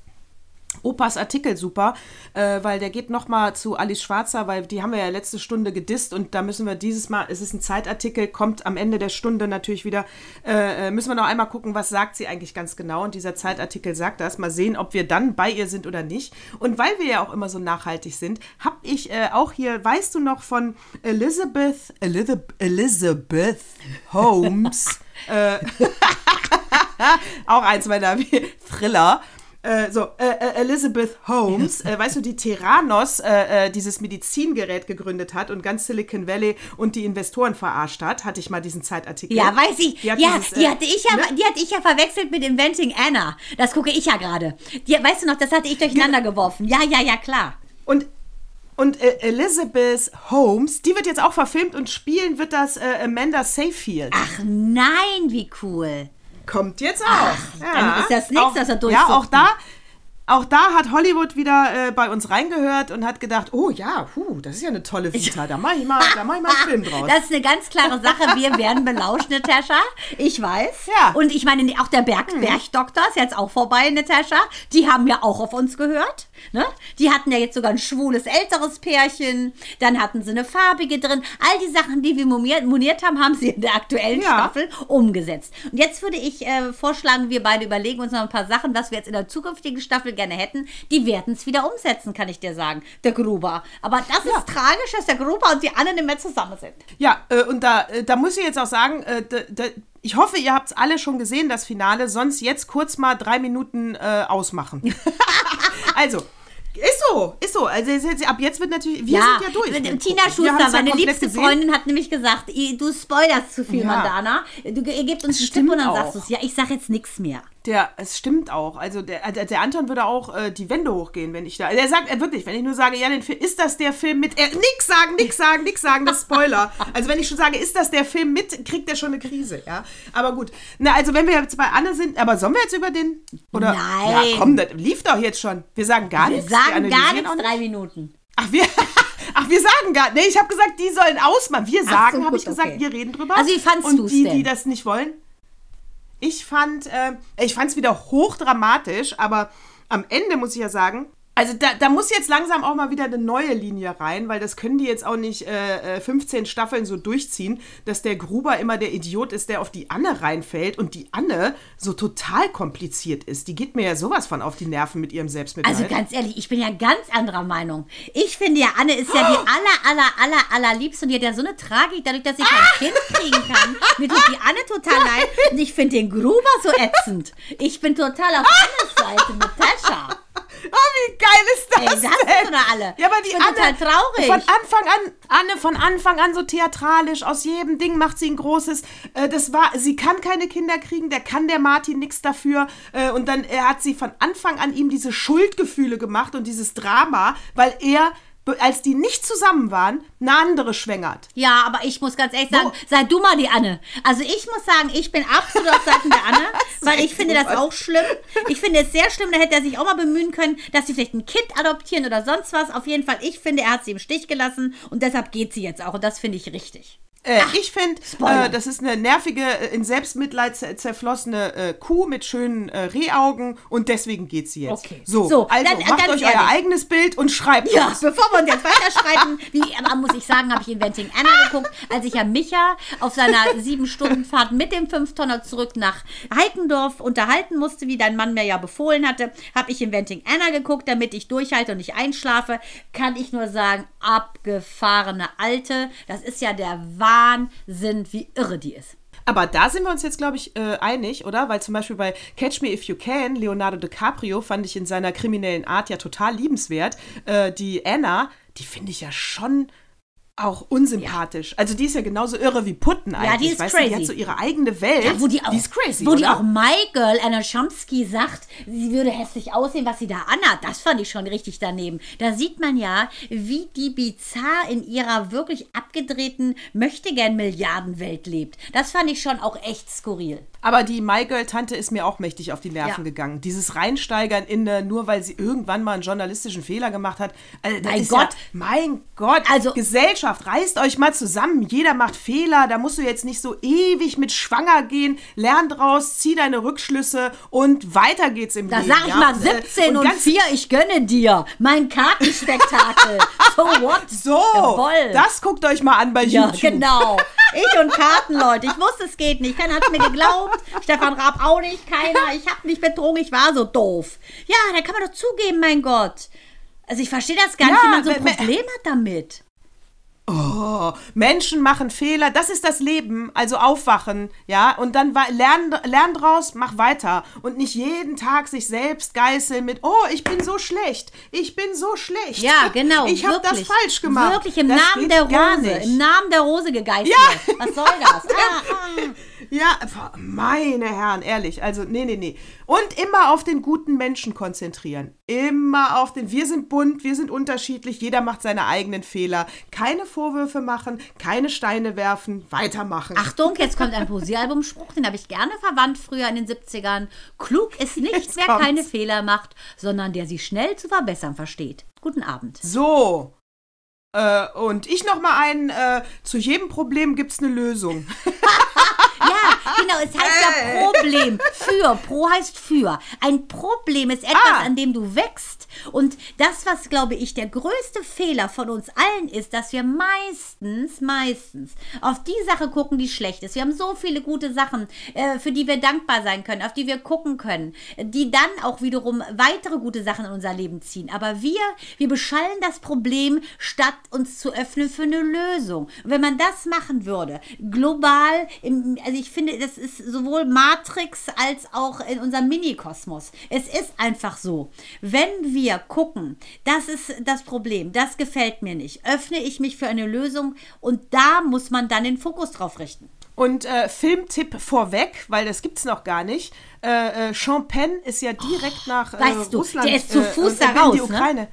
Opas Artikel super, äh, weil der geht nochmal zu Alice Schwarzer, weil die haben wir ja letzte Stunde gedisst und da müssen wir dieses Mal, es ist ein Zeitartikel, kommt am Ende der Stunde natürlich wieder, äh, äh, müssen wir noch einmal gucken, was sagt sie eigentlich ganz genau und dieser Zeitartikel sagt das, mal sehen, ob wir dann bei ihr sind oder nicht. Und weil wir ja auch immer so nachhaltig sind, habe ich äh, auch hier, weißt du noch von Elizabeth, Elizabeth, Elizabeth Holmes, äh, auch eins meiner Thriller. Äh, so, äh, äh, Elizabeth Holmes, äh, weißt du, die Terranos, äh, äh, dieses Medizingerät gegründet hat und ganz Silicon Valley und die Investoren verarscht hat, hatte ich mal diesen Zeitartikel. Ja, weiß ich. Die hat ja, dieses, die, hatte ich ja, ne? die hatte ich ja verwechselt mit Inventing Anna. Das gucke ich ja gerade. Weißt du noch, das hatte ich durcheinander geworfen. Ja, ja, ja, klar. Und, und äh, Elizabeth Holmes, die wird jetzt auch verfilmt und spielen wird das äh, Amanda Seyfield. Ach nein, wie cool. Kommt jetzt auch. dann ist das nichts, dass er Ja, durchsuchten. auch da. Auch da hat Hollywood wieder äh, bei uns reingehört und hat gedacht, oh ja, puh, das ist ja eine tolle Vita, da mache ich, mal- da mach ich mal einen Film draus. Das ist eine ganz klare Sache. Wir werden belauscht, Natascha. Ich weiß. Ja. Und ich meine, auch der Berg, Bergdoktor ist jetzt auch vorbei, Natascha. Die haben ja auch auf uns gehört. Ne? Die hatten ja jetzt sogar ein schwules älteres Pärchen. Dann hatten sie eine farbige drin. All die Sachen, die wir moniert, moniert haben, haben sie in der aktuellen Ja. Staffel umgesetzt. Und jetzt würde ich äh, vorschlagen, wir beide überlegen uns noch ein paar Sachen, was wir jetzt in der zukünftigen Staffel gerne hätten. Die werden es wieder umsetzen, kann ich dir sagen. Der Gruber. Aber das ist tragisch, dass der Gruber und die anderen nicht mehr zusammen sind. Ja, äh, und da, äh, da muss ich jetzt auch sagen, äh, da, da, ich hoffe, ihr habt es alle schon gesehen, das Finale, sonst jetzt kurz mal drei Minuten äh, ausmachen. also. Ist so, ist so. Also ab jetzt wird natürlich, wir sind ja durch. Tina Schuster, ja meine liebste gesehen. Freundin, hat nämlich gesagt, "I- du spoilerst zu viel, Ja. Mandana. Du, ihr gebt uns einen Tipp stimmt und dann auch. sagst du es. Ja, ich sag jetzt nichts mehr. Der, es stimmt auch. Also der, der, der Anton würde auch äh, die Wände hochgehen, wenn ich da. Er sagt er wirklich, wenn ich nur sage, ja, den Film, ist das der Film mit. Er, nix sagen, nix sagen, nix sagen, das ist Spoiler. Also wenn ich schon sage, ist das der Film mit, kriegt er schon eine Krise, ja. Aber gut. Na, also wenn wir jetzt bei Anne sind, aber sollen wir jetzt über den. Oder? Nein. Ja, komm, das lief doch jetzt schon. Wir sagen gar Wir nichts. sagen gar nichts, drei Minuten. Ach, wir, ach, wir sagen gar Nee, ich habe gesagt, die sollen ausmachen. Wir sagen, so, habe ich gesagt, okay. wir reden drüber. Also wie fandst Und du's die, denn? die das nicht wollen? Ich fand, äh, ich fand es wieder hochdramatisch, aber am Ende muss ich ja sagen, also da, da muss jetzt langsam auch mal wieder eine neue Linie rein, weil das können die jetzt auch nicht äh, äh, 15 Staffeln so durchziehen, dass der Gruber immer der Idiot ist, der auf die Anne reinfällt und die Anne so total kompliziert ist. Die geht mir ja sowas von auf die Nerven mit ihrem Selbstmitleid. Also ganz ehrlich, ich bin ja ganz anderer Meinung. Ich finde ja, Anne ist ja die aller, aller, aller, allerliebste und die hat ja so eine Tragik, dadurch, dass ich kein Kind kriegen kann. Mir tut die Anne total leid und ich finde den Gruber so ätzend. Ich bin total auf Annes Seite mit Tascha. Oh, wie geil ist das Ey, das denn? sind doch alle. Ja, aber die Ich bin Anne, total traurig. Von Anfang an, Anne von Anfang an so theatralisch, aus jedem Ding macht sie ein großes. Äh, das war, sie kann keine Kinder kriegen, der kann der Martin nichts dafür. Äh, und dann äh, hat sie von Anfang an ihm diese Schuldgefühle gemacht und dieses Drama, weil er, als die nicht zusammen waren, eine andere schwängert. Ja, aber ich muss ganz ehrlich sagen, sei du mal die Anne. Also ich muss sagen, ich bin absolut auf Seiten der Anne, weil ich finde das auch schlimm. Ich finde es sehr schlimm, da hätte er sich auch mal bemühen können, dass sie vielleicht ein Kind adoptieren oder sonst was. Auf jeden Fall, ich finde, er hat sie im Stich gelassen und deshalb geht sie jetzt auch und das finde ich richtig. Äh, ich finde, äh, das ist eine nervige, äh, in Selbstmitleid zer zerflossene äh, Kuh mit schönen äh, Rehaugen und deswegen geht sie jetzt. Okay. So, So, also dann, macht euch euer ehrlich. eigenes Bild und schreibt Ja, uns. bevor wir uns jetzt weiterschreiten, wie aber muss ich sagen, habe ich Inventing Anna geguckt, als ich ja Micha auf seiner sieben Stunden Fahrt mit dem Fünftonner zurück nach Heikendorf unterhalten musste, wie dein Mann mir ja befohlen hatte, habe ich Inventing Anna geguckt, damit ich durchhalte und nicht einschlafe. Kann ich nur sagen, abgefahrene Alte. Das ist ja der Wahnsinn, wie irre die ist. Aber da sind wir uns jetzt, glaube ich, äh, einig, oder? Weil zum Beispiel bei Catch Me If You Can, Leonardo DiCaprio, fand ich in seiner kriminellen Art ja total liebenswert. Äh, die Anna, die finde ich ja schon auch unsympathisch. Also die ist ja genauso irre wie Putten eigentlich. die ist weißt Du, die crazy. hat so ihre eigene Welt. Ja, wo die auch, die ist crazy, wo die oder? auch My Girl Anna Chomsky sagt, sie würde hässlich aussehen, was sie da anhat. Das fand ich schon richtig daneben. Da sieht man ja, wie die bizarr in ihrer wirklich abgedrehten Möchtegern-Milliardenwelt lebt. Das fand ich schon auch echt skurril. Aber die My Girl Tante ist mir auch mächtig auf die Nerven Ja. gegangen. Dieses Reinsteigern in eine, nur weil sie irgendwann mal einen journalistischen Fehler gemacht hat. Also, Mein Gott. Ja, mein Gott. Also- Gesellschaft, reißt euch mal zusammen. Jeder macht Fehler. Da musst du jetzt nicht so ewig mit schwanger gehen. Lern draus, zieh deine Rückschlüsse und weiter geht's im Da Leben. sag ich ja? mal Und, äh, 17 und, ganz 4, ich gönne dir. Mein Kartenspektakel. so what? So, Jawohl. das guckt euch mal an bei Ja, YouTube. genau. Ich und Karten, Leute. Ich wusste, es geht nicht. Keiner hat mir geglaubt. Stefan Raab auch nicht. Keiner. Ich habe mich betrogen. Ich war so doof. Ja, da kann man doch zugeben, mein Gott. Also ich verstehe das gar nicht, Ja, wie man so ein Problem hat damit. Oh, Menschen machen Fehler, das ist das Leben, also aufwachen, ja, und dann wa- lern, lern draus, mach weiter und nicht jeden Tag sich selbst geißeln mit, oh, ich bin so schlecht, ich bin so schlecht. Ja, genau. Ich habe das falsch gemacht. Wirklich im Das Namen der Rose. Im Namen der Rose gegeißelt. Ja. Was soll das? Ah, ah. Ja, meine Herren, ehrlich, also nee, nee, nee. Und immer auf den guten Menschen konzentrieren. Immer auf den, wir sind bunt, wir sind unterschiedlich, jeder macht seine eigenen Fehler. Keine Vorwürfe machen, keine Steine werfen, weitermachen. Achtung, jetzt kommt ein Poesiealbumspruch, den habe ich gerne verwandt früher in den 70ern. Klug ist nicht, Jetzt wer kommt's. keine Fehler macht, sondern der sie schnell zu verbessern versteht. Guten Abend. So. Äh, und ich noch mal einen, äh, zu jedem Problem gibt's eine Lösung. Genau, es heißt ja Problem. Für. Pro heißt für. Ein Problem ist etwas, Ah. an dem du wächst. Und das, was, glaube ich, der größte Fehler von uns allen ist, dass wir meistens, meistens auf die Sache gucken, die schlecht ist. Wir haben so viele gute Sachen, äh, für die wir dankbar sein können, auf die wir gucken können, die dann auch wiederum weitere gute Sachen in unser Leben ziehen. Aber wir, wir beschallen das Problem, statt uns zu öffnen für eine Lösung. Und wenn man das machen würde, global, im, also ich finde, das ist sowohl Matrix als auch in unserem Mini-Kosmos. Es ist einfach so. Wenn wir gucken, das ist das Problem, das gefällt mir nicht, öffne ich mich für eine Lösung und da muss man dann den Fokus drauf richten. Und äh, Filmtipp vorweg, weil das gibt's noch gar nicht. Äh, äh, Champagne ist ja direkt nach äh, weißt du, Russland der ist zu äh, Fuß da raus, die ne?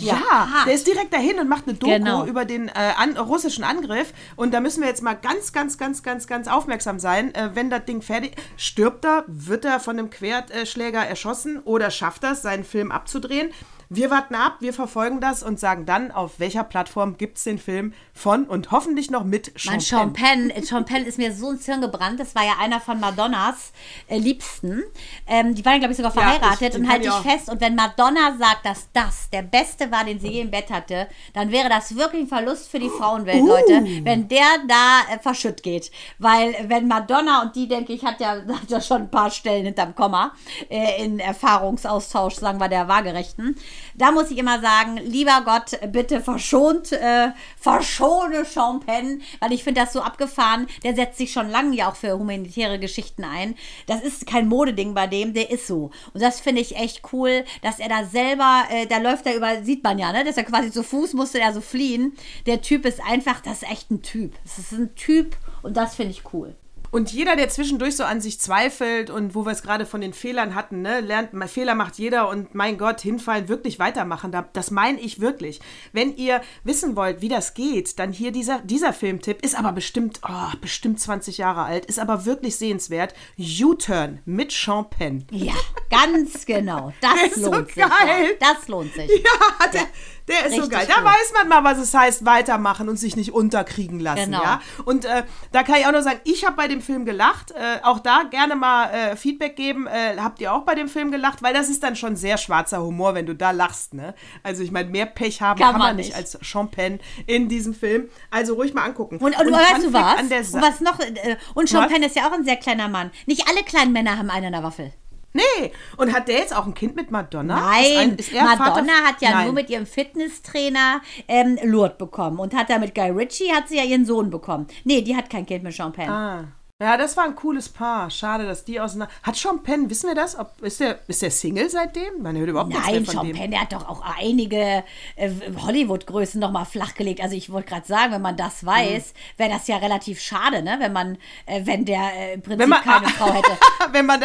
Ja, hart. der ist direkt dahin und macht eine Doku Genau. über den äh, an, russischen Angriff. Und da müssen wir jetzt mal ganz, ganz, ganz, ganz, ganz aufmerksam sein. Äh, wenn das Ding fertig stirbt er, wird er von einem Querschläger erschossen oder schafft er es, seinen Film abzudrehen. Wir warten ab, wir verfolgen das und sagen dann, auf welcher Plattform gibt es den Film von und hoffentlich noch mit Sean Sean Penn, äh, Sean Penn ist mir so ins Hirn gebrannt. Das war ja einer von Madonnas äh, Liebsten. Ähm, die waren, glaube ich, sogar Ja, verheiratet ich- den und halte ich ich auch. fest. Und wenn Madonna sagt, dass das der beste war, den sie je im Bett hatte, dann wäre das wirklich ein Verlust für die Frauenwelt, Uh. Leute, wenn der da äh, verschütt geht. Weil wenn Madonna, und die, denke ich, hat ja, hat ja schon ein paar Stellen hinterm Komma äh, in Erfahrungsaustausch, sagen wir, der Waagerechten. Da muss ich immer sagen, lieber Gott, bitte verschont, äh, verschone Penn, weil ich finde das so abgefahren. Der setzt sich schon lange ja auch für humanitäre Geschichten ein. Das ist kein Modeding bei dem, der ist so. Und das finde ich echt cool, dass er da selber, äh, da läuft er über, sieht man ja, ne? Dass er quasi zu Fuß musste er so fliehen. Der Typ ist einfach, das ist echt ein Typ. Das ist ein Typ und das finde ich cool. Und jeder, der zwischendurch so an sich zweifelt und wo wir es gerade von den Fehlern hatten, ne, lernt, Fehler macht jeder und mein Gott, hinfallen, wirklich weitermachen. Da- Das meine ich wirklich. Wenn ihr wissen wollt, wie das geht, dann hier dieser, dieser Filmtipp ist aber bestimmt, oh, bestimmt 20 Jahre alt, ist aber wirklich sehenswert. U-Turn mit Sean Penn. Ja, ganz genau. Das ist so lohnt sich. geil. Ja, das lohnt sich. Ja, der, der ist so Richtig geil. Da cool. weiß man mal, was es heißt, weitermachen und sich nicht unterkriegen lassen. Genau. Ja? Und äh, da kann ich auch noch sagen, ich habe bei dem Film gelacht. Äh, auch da gerne mal äh, Feedback geben. Äh, habt ihr auch bei dem Film gelacht? Weil das ist dann schon sehr schwarzer Humor, wenn du da lachst. Ne? Also ich meine, mehr Pech haben Kann kann, man nicht als Penn in diesem Film. Also ruhig mal angucken. Und, und, Fun weißt du was? Und was noch? äh, Und Was? Penn ist ja auch ein sehr kleiner Mann. Nicht alle kleinen Männer haben einen an der Waffel. Nee. Und hat der jetzt auch ein Kind mit Madonna? Ist Nein, ein- ist er Vater- Madonna hat ja Nein. nur mit ihrem Fitnesstrainer ähm, Lourdes bekommen. Und hat da mit Guy Ritchie hat sie ja ihren Sohn bekommen. Nee, die hat kein Kind mit Penn. Ah. Ja, das war ein cooles Paar. Schade, dass die auseinander. Hat Sean Penn, wissen wir das? Ob, ist, der, ist der Single seitdem? Man hört überhaupt nichts Nein, mehr von Sean dem. Penn, der hat doch auch einige äh, Hollywood-Größen nochmal flachgelegt. Also ich wollte gerade sagen, wenn man das weiß, wäre das ja relativ schade, ne? Wenn man, äh, wenn der äh, im Prinzip man, keine Frau hätte. wenn man,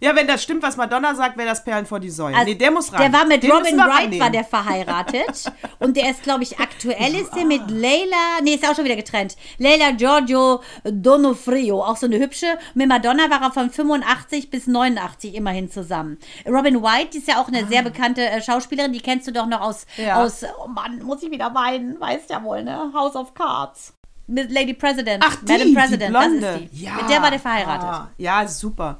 ja, wenn das stimmt, was Madonna sagt, wäre das Perlen vor die Säule. Also, nee, der muss rein. Der war mit Den Robin Wright, rannehmen. war der verheiratet. und der ist, glaube ich, aktuell ist der mit Leila, nee, ist auch schon wieder getrennt. Leila Giorgio Donofrio, auch so eine hübsche. Mit Madonna war er von 85 bis 89 immerhin zusammen. Robin White, die ist ja auch eine sehr bekannte äh, Schauspielerin, die kennst du doch noch aus, Ah. Ja. aus, oh Mann, muss ich wieder weinen, weißt ja wohl, ne? House of Cards. Mit Lady President. Ach, die, Madam President, die Blonde. das ist die. Ja. Mit der war der verheiratet. Ah, ja, super.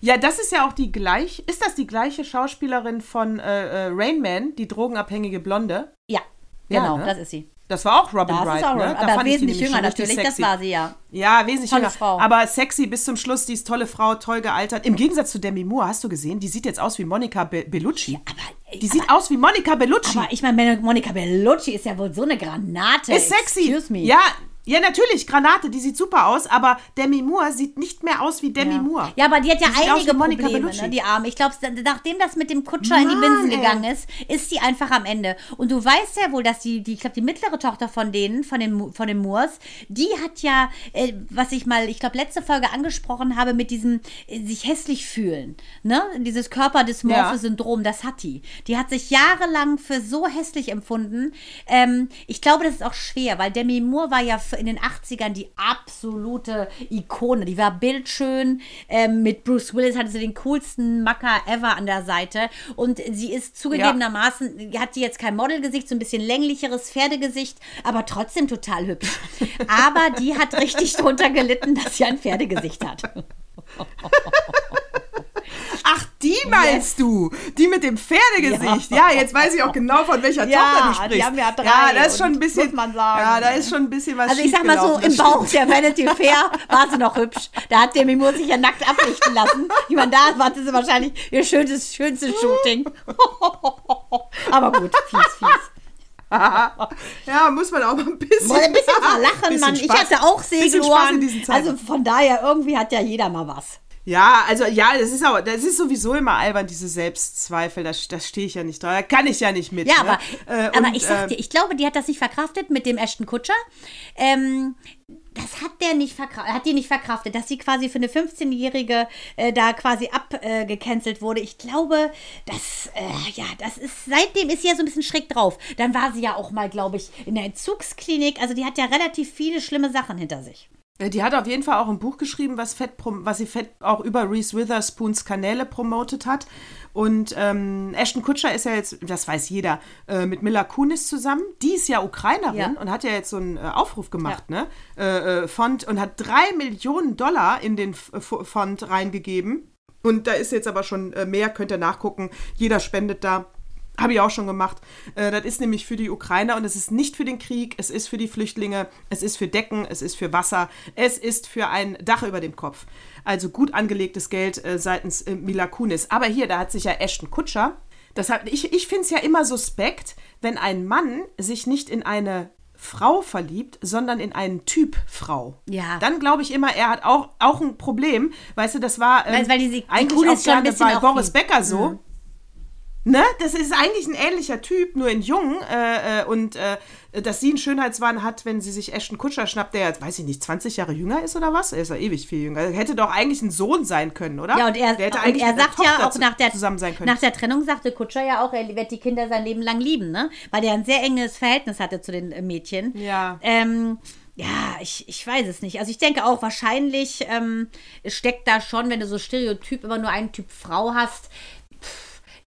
Ja, das ist ja auch die gleich. Ist das die gleiche Schauspielerin von äh, äh, Rain Man, die drogenabhängige Blonde? Ja, Ja, genau, ne? das ist sie. Das war auch Robin Das Wright, auch ne? Robin, Da aber wesentlich jünger natürlich, das sexy. war sie ja. Ja, wesentlich Tolle jünger. Frau. Aber sexy bis zum Schluss, die ist tolle Frau, toll gealtert. Im Gegensatz zu Demi Moore, hast du gesehen, die sieht jetzt aus wie Monica Be Bellucci. aber- die sieht aus wie Monica Bellucci. Aber ich meine, Monica Bellucci ist ja wohl so eine Granate. ist sexy. Excuse me. Ja, ja, natürlich, Granate, die sieht super aus, aber Demi Moore sieht nicht mehr aus wie Demi Ja. Moore. Ja, aber die hat ja Die einige Probleme, ne, die Arme. Ich glaube, nachdem das mit dem Kutscher in die Mann, Binsen ey. gegangen ist, ist sie einfach am Ende. Und du weißt ja wohl, dass die, die ich glaube, die mittlere Tochter von denen, von den, von den Moores, die hat ja, äh, was ich mal, ich glaube, letzte Folge angesprochen habe, mit diesem äh, sich hässlich fühlen, ne? Dieses körperdysmorphe Ja. Syndrom, das hat die. Die hat sich jahrelang für so hässlich empfunden. Ähm, ich glaube, das ist auch schwer, weil Demi Moore war ja in den 80ern die absolute Ikone. Die war bildschön. Ähm, mit Bruce Willis hatte sie den coolsten Macker ever an der Seite. Und sie ist zugegebenermaßen, hat sie jetzt kein Modelgesicht, so ein bisschen länglicheres Pferdegesicht, aber trotzdem total hübsch. Aber die hat richtig drunter gelitten, dass sie ein Pferdegesicht hat. Ach, die meinst du? Die mit dem Pferdegesicht. Ja. jetzt weiß ich auch genau, von welcher Ja, Tochter du die sprichst. haben ja drei Ja, das ist schon ein bisschen, muss man sagen. Ja, da ist schon ein bisschen was Also ich sag mal so, im Bauch der Vanity Fair war sie noch hübsch. Da hat Demi Moore sich ja nackt ablichten lassen. Ich meine, da hatte sie wahrscheinlich ihr schönstes, schönstes Shooting. Aber gut, fies, fies. Ja, muss man auch mal ein bisschen, Mal ein bisschen mal lachen, Bisschen Mann. Ich hatte auch Segelohren. Also von daher, irgendwie hat ja jeder mal was. Ja, also ja, das ist auch, das ist sowieso immer albern, diese Selbstzweifel, da, da stehe ich ja nicht drauf, da kann ich ja nicht mit. Ja, ne? aber, Äh, aber und, ich sag äh, dir, ich glaube, die hat das nicht verkraftet mit dem Ashton Kutscher. Ähm, das hat der nicht verkraftet, hat die nicht verkraftet, dass sie quasi für eine 15-Jährige äh, da quasi abgecancelt wurde. Ich glaube, das, äh, ja, das ist, seitdem ist sie ja so ein bisschen schräg drauf. Dann war sie ja auch mal, glaube ich, in der Entzugsklinik. Also die hat ja relativ viele schlimme Sachen hinter sich. Äh, Die hat auf jeden Fall auch ein Buch geschrieben, was, Fett, was sie Fett auch über Reese Witherspoons Kanäle promotet hat. Und ähm, Ashton Kutscher ist ja jetzt, das weiß jeder, äh, mit Mila Kunis zusammen. Die ist ja Ukrainerin Ja. und hat ja jetzt so einen äh, Aufruf gemacht, ne? Äh, äh, Fond und hat drei Millionen Dollar in den F F Fond reingegeben. Und da ist jetzt aber schon äh, mehr, könnt ihr nachgucken. Jeder spendet da. Habe ich auch schon gemacht. Äh, das ist nämlich für die Ukrainer und es ist nicht für den Krieg, es ist für die Flüchtlinge, es ist für Decken, es ist für Wasser, es ist für ein Dach über dem Kopf. Also gut angelegtes Geld äh, seitens äh, Mila Kunis. Aber hier, da hat sich ja Ashton Kutscher. Das hat, ich ich finde es ja immer suspekt, wenn ein Mann sich nicht in eine Frau verliebt, sondern in einen Typ Frau. Ja. Dann glaube ich immer, er hat auch, auch ein Problem. Weißt du, das war ähm, Weil- weil die- die eigentlich auch schon ein bisschen bei Boris Becker so. Ne? Das ist eigentlich ein ähnlicher Typ, nur in jung. Äh, äh, und äh, dass sie einen Schönheitswahn hat, wenn sie sich Ashton Kutscher schnappt, der weiß ich nicht, 20 Jahre jünger ist oder was? Er ist ja ewig viel jünger. Hätte doch eigentlich ein Sohn sein können, oder? Ja, und er, der hätte und eigentlich er sagt ja auch nach der, zusammen sein können. nach der Trennung sagte Kutscher ja auch, er wird die Kinder sein Leben lang lieben, ne? Weil er ein sehr enges Verhältnis hatte zu den äh, Mädchen. Ja. Ähm, ja, ich, ich weiß es nicht. Also ich denke auch, wahrscheinlich ähm, steckt da schon, wenn du so Stereotyp immer nur einen Typ Frau hast.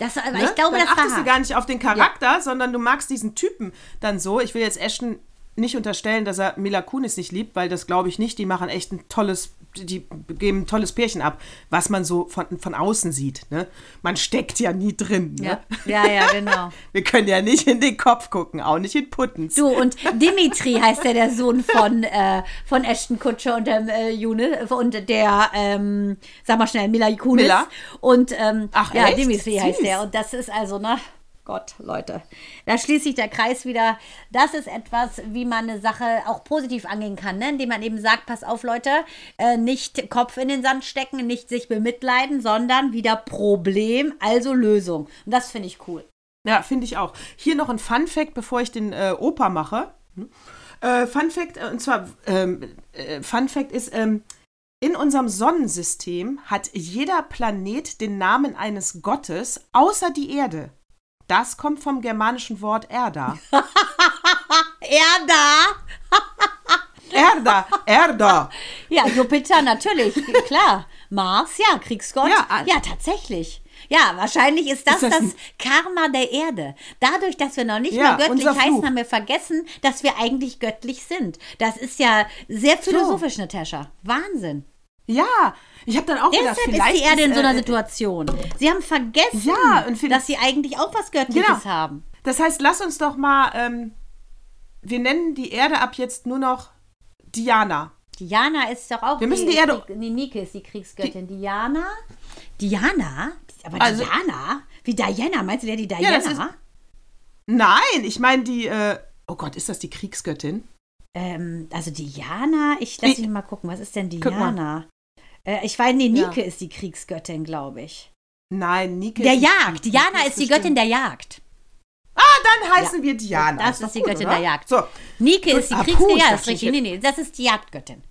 Das, aber Ne? ich glaube, dann das achtest war du gar nicht auf den Charakter, sondern du magst diesen Typen dann so. Ich will jetzt Ashton nicht unterstellen, dass er Mila Kunis nicht liebt, weil das glaube ich nicht. Die machen echt ein tolles, die geben ein tolles Pärchen ab, was man so von, von außen sieht. Ne? Man steckt ja nie drin. Ne? Ja, ja, ja, genau. Wir können ja nicht in den Kopf gucken, auch nicht in Puttens. Du, und Dimitri heißt ja der Sohn von, äh, von Ashton Kutscher und dem äh, June und der, ähm, sag mal schnell, Mila Kunis. Mila? Und ähm, Ach, ja, echt? Dimitri heißt Süß. der. Und das ist also, ne? Gott, Leute. Da schließt sich der Kreis wieder. Das ist etwas, wie man eine Sache auch positiv angehen kann, ne? indem man eben sagt, pass auf, Leute, äh, nicht Kopf in den Sand stecken, nicht sich bemitleiden, sondern wieder Problem, also Lösung. Und das finde ich cool. Ja, finde ich auch. Hier noch ein Fun Fact, bevor ich den äh, Opa mache. Hm? Äh, Fun Fact, äh, und zwar, ähm, äh, Fun Fact ist, ähm, in unserem Sonnensystem hat jeder Planet den Namen eines Gottes, außer die Erde. Das kommt vom germanischen Wort Erda. Er da! Erda, Erda. Ja, Jupiter natürlich, klar. Mars, ja, Kriegsgott. Ja, Ja, äh, tatsächlich. Ja, wahrscheinlich ist das Ist das das, Karma der Erde. Dadurch, dass wir noch nicht Ja, mehr göttlich heißen, haben wir vergessen, dass wir eigentlich göttlich sind. Das ist ja sehr philosophisch, Natascha. Wahnsinn. Ja, ich habe dann auch gedacht, Deshalb ist vielleicht die Erde in so einer äh, Situation. Sie haben vergessen, Ja, dass sie eigentlich auch was Göttliches Genau. haben. Das heißt, lass uns doch mal, ähm, wir nennen die Erde ab jetzt nur noch Diana. Diana ist doch auch. Wir müssen die Erde- Die, Nike ist die Kriegsgöttin. Diana? Diana? Aber Also- Diana? Wie Diana? Meinst du der die Diana? Ja, ist- Nein, ich meine die, äh, oh Gott, ist das die Kriegsgöttin? Ähm, also Diana, ich lass Ich- mich mal gucken, was ist denn. Diana? Äh, ich weiß, nee, Nike Ja. ist die Kriegsgöttin, glaube ich. Nein, Nike. Der ist die Jagd. Diana ist die bestimmt. Doch der Jagd. Ah, dann heißen wir Diana. Das doch ist die gut, Göttin oder? der Jagd. So, Nike ist die ah, Kriegsgöttin. Ja, ist richtig. ich Nee, nee, das ist die Jagdgöttin.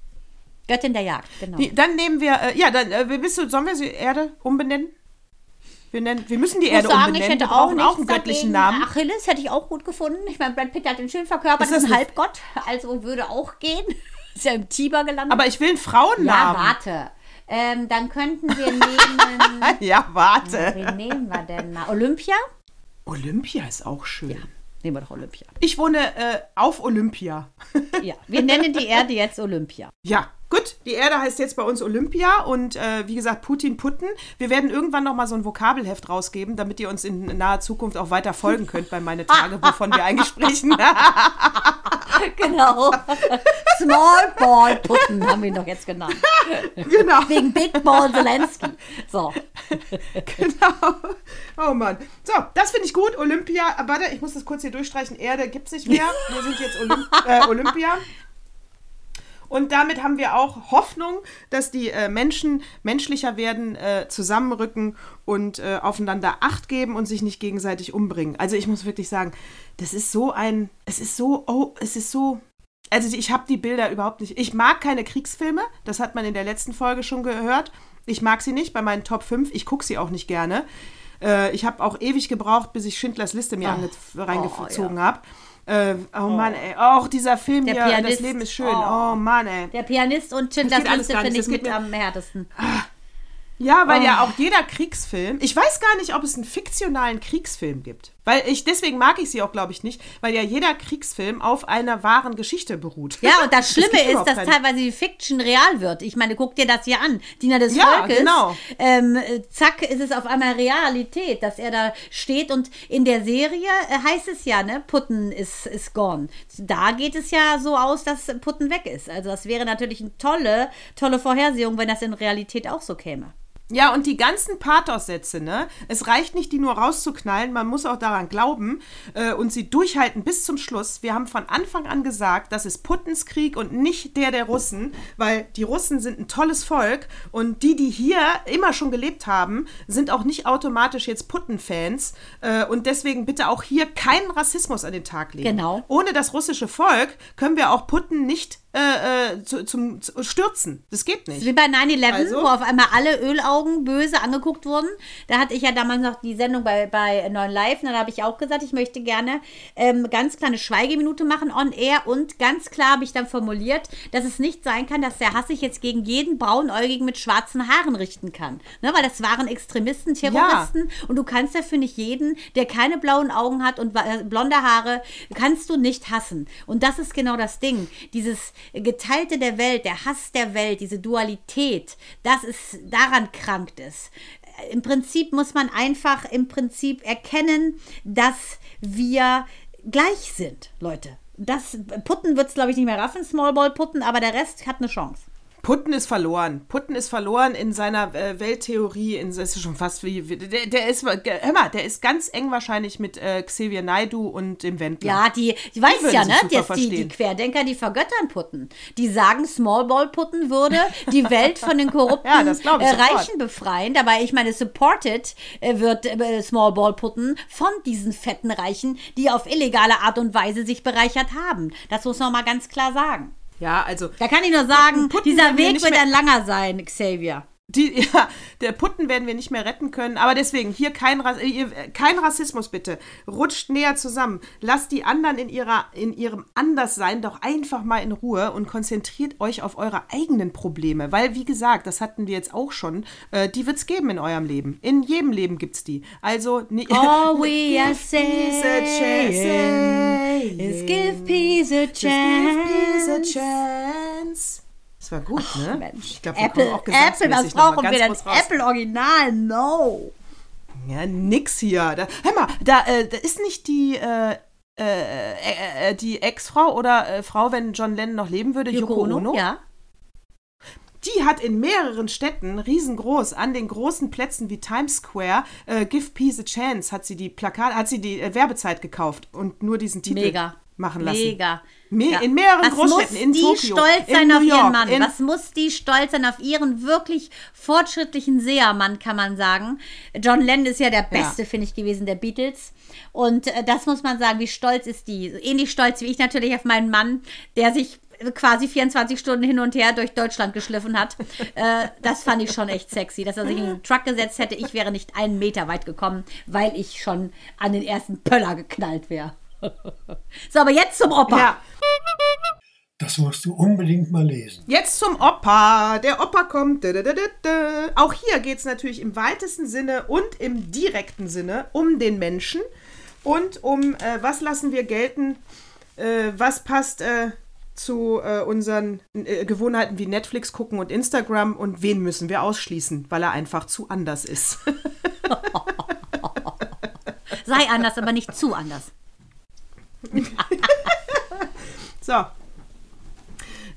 Göttin der Jagd, genau. die, dann nehmen wir, äh, ja, dann, äh, bist du, sollen wir sie Erde umbenennen? Wir, nennen, wir müssen die Erde sagen, umbenennen. ich hätte wir auch auch einen göttlichen dagegen. Namen. Achilles hätte ich auch gut gefunden. Ich meine, Brad Pitt hat den schön verkörpert, Ist ist, ein Halbgott, also würde auch gehen. Ist ja im Tiber gelandet. Aber ich will einen ja, Frauennamen. warte. Ähm, dann könnten wir nehmen. Ja, warte. Wen nehmen wir denn mal? Olympia? Olympia ist auch schön. Nehmen wir doch Olympia. Ich wohne äh, auf Olympia. Ja, wir nennen die Erde jetzt Olympia. Ja, gut. Die Erde heißt jetzt bei uns Olympia und äh, wie gesagt Putin Putten. Wir werden irgendwann noch mal so ein Vokabelheft rausgeben, damit ihr uns in naher Zukunft auch weiter folgen könnt bei meine Tage, wovon wir eigentlich sprechen. Genau. Small Ball Putten haben wir ihn doch jetzt genannt. genau, Wegen Big Ball Zelensky. So. genau. Oh Mann. So, das finde ich gut. Olympia. Warte, ich muss das kurz hier durchstreichen. Erde gibt es nicht mehr. Wir sind jetzt Olymp äh, Olympia. Und damit haben wir auch Hoffnung, dass die äh, Menschen menschlicher werden, äh, zusammenrücken und äh, aufeinander Acht geben und sich nicht gegenseitig umbringen. Also ich muss wirklich sagen, das ist so ein, es ist so, oh, es ist so. Also ich habe die Bilder überhaupt nicht. Ich mag keine Kriegsfilme, das hat man in der letzten Folge schon gehört. Ich mag sie nicht bei meinen Top 5. Ich gucke sie auch nicht gerne. Äh, ich habe auch ewig gebraucht, bis ich Schindlers Liste mir ange- reingezogen habe. Äh, oh, Mann, ey. Auch dieser Film Der hier, Pianist. Das Leben ist schön. Oh. Oh, Mann, ey. Der Pianist und Das alles Liste gar nicht. finde ich Das mit mir- am härtesten. Ja, weil ja Oh. auch jeder Kriegsfilm, ich weiß gar nicht, ob es einen fiktionalen Kriegsfilm gibt. Weil ich, deswegen mag ich sie auch, glaube ich, nicht, weil ja jeder Kriegsfilm auf einer wahren Geschichte beruht. Ja, und das Schlimme gibt ist, dass keinen. teilweise die Fiction real wird. Ich meine, guck dir das hier an. Diener des Ja, Volkes. genau. Ähm, äh, zack, ist es auf einmal Realität, dass er da steht und in der Serie äh, heißt es ja, ne, Putten ist, ist gone. Da geht es ja so aus, dass Putten weg ist. Also das wäre natürlich eine tolle, tolle Vorhersehung, wenn das in Realität auch so käme. Ja, und die ganzen Pathos-Sätze, ne? Es reicht nicht, die nur rauszuknallen, man muss auch daran glauben äh, und sie durchhalten bis zum Schluss. Wir haben von Anfang an gesagt, das ist Puttens Krieg und nicht der der Russen, weil die Russen sind ein tolles Volk und die, die hier immer schon gelebt haben, sind auch nicht automatisch jetzt Putten-Fans äh, und deswegen bitte auch hier keinen Rassismus an den Tag legen. Genau. Ohne das russische Volk können wir auch Putten nicht äh, äh, zu, zum, zu stürzen. Das geht nicht. Wie bei 9-11, Also? wo auf einmal alle Ölaugen böse angeguckt wurden. Da hatte ich ja damals noch die Sendung bei, bei 9 Live. Und dann habe ich auch gesagt, ich möchte gerne ähm, ganz kleine Schweigeminute machen on air. Und ganz klar habe ich dann formuliert, dass es nicht sein kann, dass der Hass sich jetzt gegen jeden Braunäugigen mit schwarzen Haaren richten kann. Ne, weil das waren Extremisten, Terroristen. Und du kannst dafür nicht jeden, der keine blauen Augen hat und wa- blonde Haare, kannst du nicht hassen. Und das ist genau das Ding. Dieses Geteilte der Welt, der Hass der Welt, diese Dualität, das ist, daran krankt es. Im Prinzip muss man einfach im Prinzip erkennen, dass wir gleich sind, Leute. Das Putten wird es, glaube ich, nicht mehr raffen, Smallball Putten, aber der Rest hat eine Chance. Putten ist verloren. Putten ist verloren in seiner äh, Welttheorie. In, das ist schon fast wie. der, der ist, hör mal, der ist ganz eng wahrscheinlich mit äh, Xavier Naidu und dem Wendler. Ja, die, ich weiß würden ja, ne? Jetzt die, die. Querdenker, die vergöttern Putten. Die sagen, Smallball Putten würde die Welt von den korrupten Ja, äh. Reichen befreien. Dabei, ich meine, supported äh, wird äh, Smallball Putten von diesen fetten Reichen, die auf illegale Art und Weise sich bereichert haben. Das muss man mal ganz klar sagen. Ja, also. Da kann ich nur sagen, dieser Weg wird ein langer sein, Xavier. Die, ja, der Putten werden wir nicht mehr retten können, aber deswegen hier kein, Ra- äh, äh, kein Rassismus bitte. Rutscht näher zusammen. Lasst die anderen in, ihrer, in ihrem Anderssein doch einfach mal in Ruhe und konzentriert euch auf eure eigenen Probleme. Weil, wie gesagt, das hatten wir jetzt auch schon, äh, die wird es geben in eurem Leben. In jedem Leben gibt es die. Also, ni- All we are Give peace a saying is give peace a Just give peace a chance. Das war gut, ne? Mensch, ich glaube, Apple, auch Apple, was brauchen wir denn? Apple Original, no. Ja, nix hier. Da, hör mal, da, äh, da ist nicht die, äh, äh, äh, äh, die Ex-Frau oder äh, Frau, wenn John Lennon noch leben würde, Yoko, Ono. Ja. Die hat in mehreren Städten, riesengroß, an den großen Plätzen wie Times Square, Give Peace a Chance, hat sie die Plakat, hat sie die Werbezeit gekauft und nur diesen Titel Mega. machen lassen. Mega. Me Ja. in mehreren Was Großstädten, muss in die Tokio, stolz in sein auf ihren York, Mann? in- Was muss die stolz sein auf ihren wirklich fortschrittlichen Sehermann, kann man sagen. John Lennon ist ja der Beste, finde ich, gewesen der Beatles. Und äh, das muss man sagen, wie stolz ist die? Ähnlich stolz wie ich natürlich auf meinen Mann, der sich quasi 24 Stunden hin und her durch Deutschland geschliffen hat. äh, das fand ich schon echt sexy, dass er sich in den Truck gesetzt hätte. Ich wäre nicht einen Meter weit gekommen, weil ich schon an den ersten Pöller geknallt wäre. So, aber jetzt zum Opa. Ja. Das musst du unbedingt mal lesen. Jetzt zum Opa. Der Opa kommt. Auch hier geht es natürlich im weitesten Sinne und im direkten Sinne um den Menschen und um, äh, was lassen wir gelten, äh, was passt äh, zu äh, unseren äh, Gewohnheiten wie Netflix gucken und Instagram und wen müssen wir ausschließen, weil er einfach zu anders ist. Sei anders, aber nicht zu anders. So.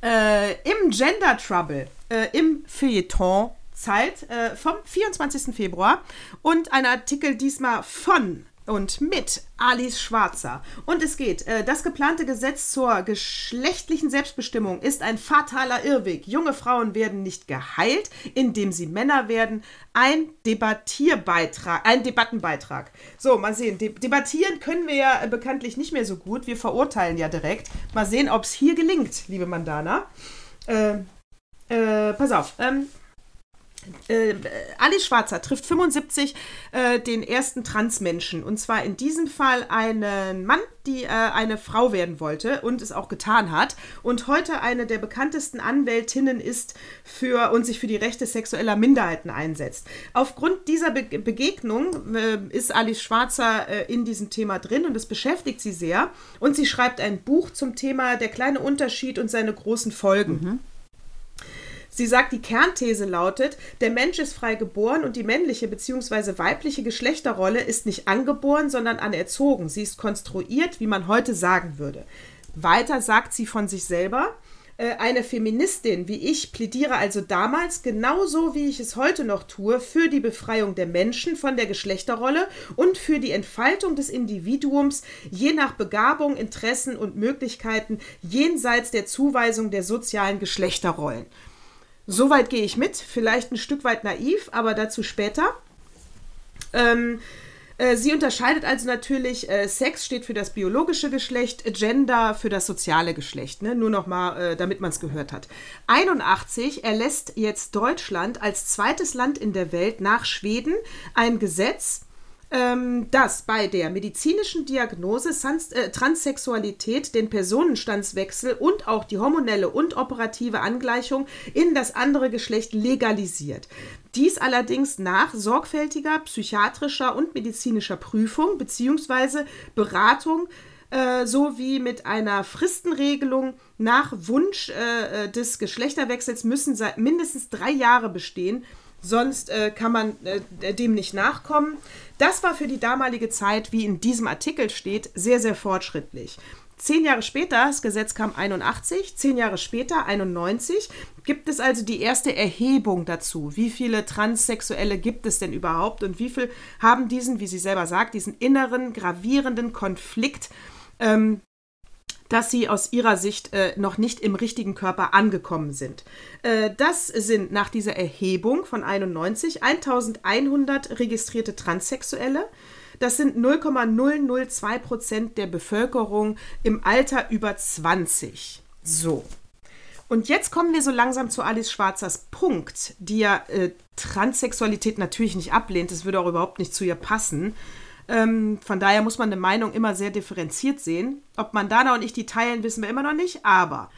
Äh, Im Gender Trouble, äh, im Feuilleton Zeit äh, vom 24. Februar und ein Artikel diesmal von und mit Alice Schwarzer. Und es geht, äh, das geplante Gesetz zur geschlechtlichen Selbstbestimmung ist ein fataler Irrweg. Junge Frauen werden nicht geheilt, indem sie Männer werden. Ein Debattierbeitrag, ein Debattenbeitrag. So, mal sehen. De debattieren können wir ja äh, bekanntlich nicht mehr so gut. Wir verurteilen ja direkt. Mal sehen, ob es hier gelingt, liebe Mandana. Äh, äh, pass auf. Ähm, Äh, Alice Schwarzer trifft 75 äh, den ersten Transmenschen. Und zwar in diesem Fall einen Mann, die äh, eine Frau werden wollte und es auch getan hat. Und heute eine der bekanntesten Anwältinnen ist für und sich für die Rechte sexueller Minderheiten einsetzt. Aufgrund dieser Be Begegnung äh, ist Alice Schwarzer äh, in diesem Thema drin und es beschäftigt sie sehr. Und sie schreibt ein Buch zum Thema Der kleine Unterschied und seine großen Folgen. Mhm. Sie sagt, die Kernthese lautet, der Mensch ist frei geboren und die männliche bzw. weibliche Geschlechterrolle ist nicht angeboren, sondern anerzogen. Sie ist konstruiert, wie man heute sagen würde. Weiter sagt sie von sich selber, äh, eine Feministin wie ich plädiere also damals genauso wie ich es heute noch tue für die Befreiung der Menschen von der Geschlechterrolle und für die Entfaltung des Individuums je nach Begabung, Interessen und Möglichkeiten jenseits der Zuweisung der sozialen Geschlechterrollen. Soweit gehe ich mit, vielleicht ein Stück weit naiv, aber dazu später. Ähm, äh, sie unterscheidet also natürlich, äh, Sex steht für das biologische Geschlecht, Gender für das soziale Geschlecht. Ne? Nur nochmal, äh, damit man es gehört hat. 81 erlässt jetzt Deutschland als zweites Land in der Welt nach Schweden ein Gesetz, ähm, dass bei der medizinischen Diagnose Sans äh, Transsexualität den Personenstandswechsel und auch die hormonelle und operative Angleichung in das andere Geschlecht legalisiert. Dies allerdings nach sorgfältiger psychiatrischer und medizinischer Prüfung bzw. Beratung äh, sowie mit einer Fristenregelung nach Wunsch äh, des Geschlechterwechsels müssen mindestens drei Jahre bestehen sonst äh, kann man äh, dem nicht nachkommen. Das war für die damalige Zeit, wie in diesem Artikel steht, sehr, sehr fortschrittlich. Zehn Jahre später, das Gesetz kam 81, zehn Jahre später, 91, gibt es also die erste Erhebung dazu. Wie viele Transsexuelle gibt es denn überhaupt und wie viel haben diesen, wie sie selber sagt, diesen inneren, gravierenden Konflikt ähm, dass sie aus ihrer Sicht äh, noch nicht im richtigen Körper angekommen sind. Äh, das sind nach dieser Erhebung von 91 1100 registrierte Transsexuelle. Das sind 0,002 Prozent der Bevölkerung im Alter über 20. So. Und jetzt kommen wir so langsam zu Alice Schwarzers Punkt, die ja äh, Transsexualität natürlich nicht ablehnt. Das würde auch überhaupt nicht zu ihr passen. Ähm, von daher muss man eine Meinung immer sehr differenziert sehen. Ob man Dana und ich die teilen, wissen wir immer noch nicht. Aber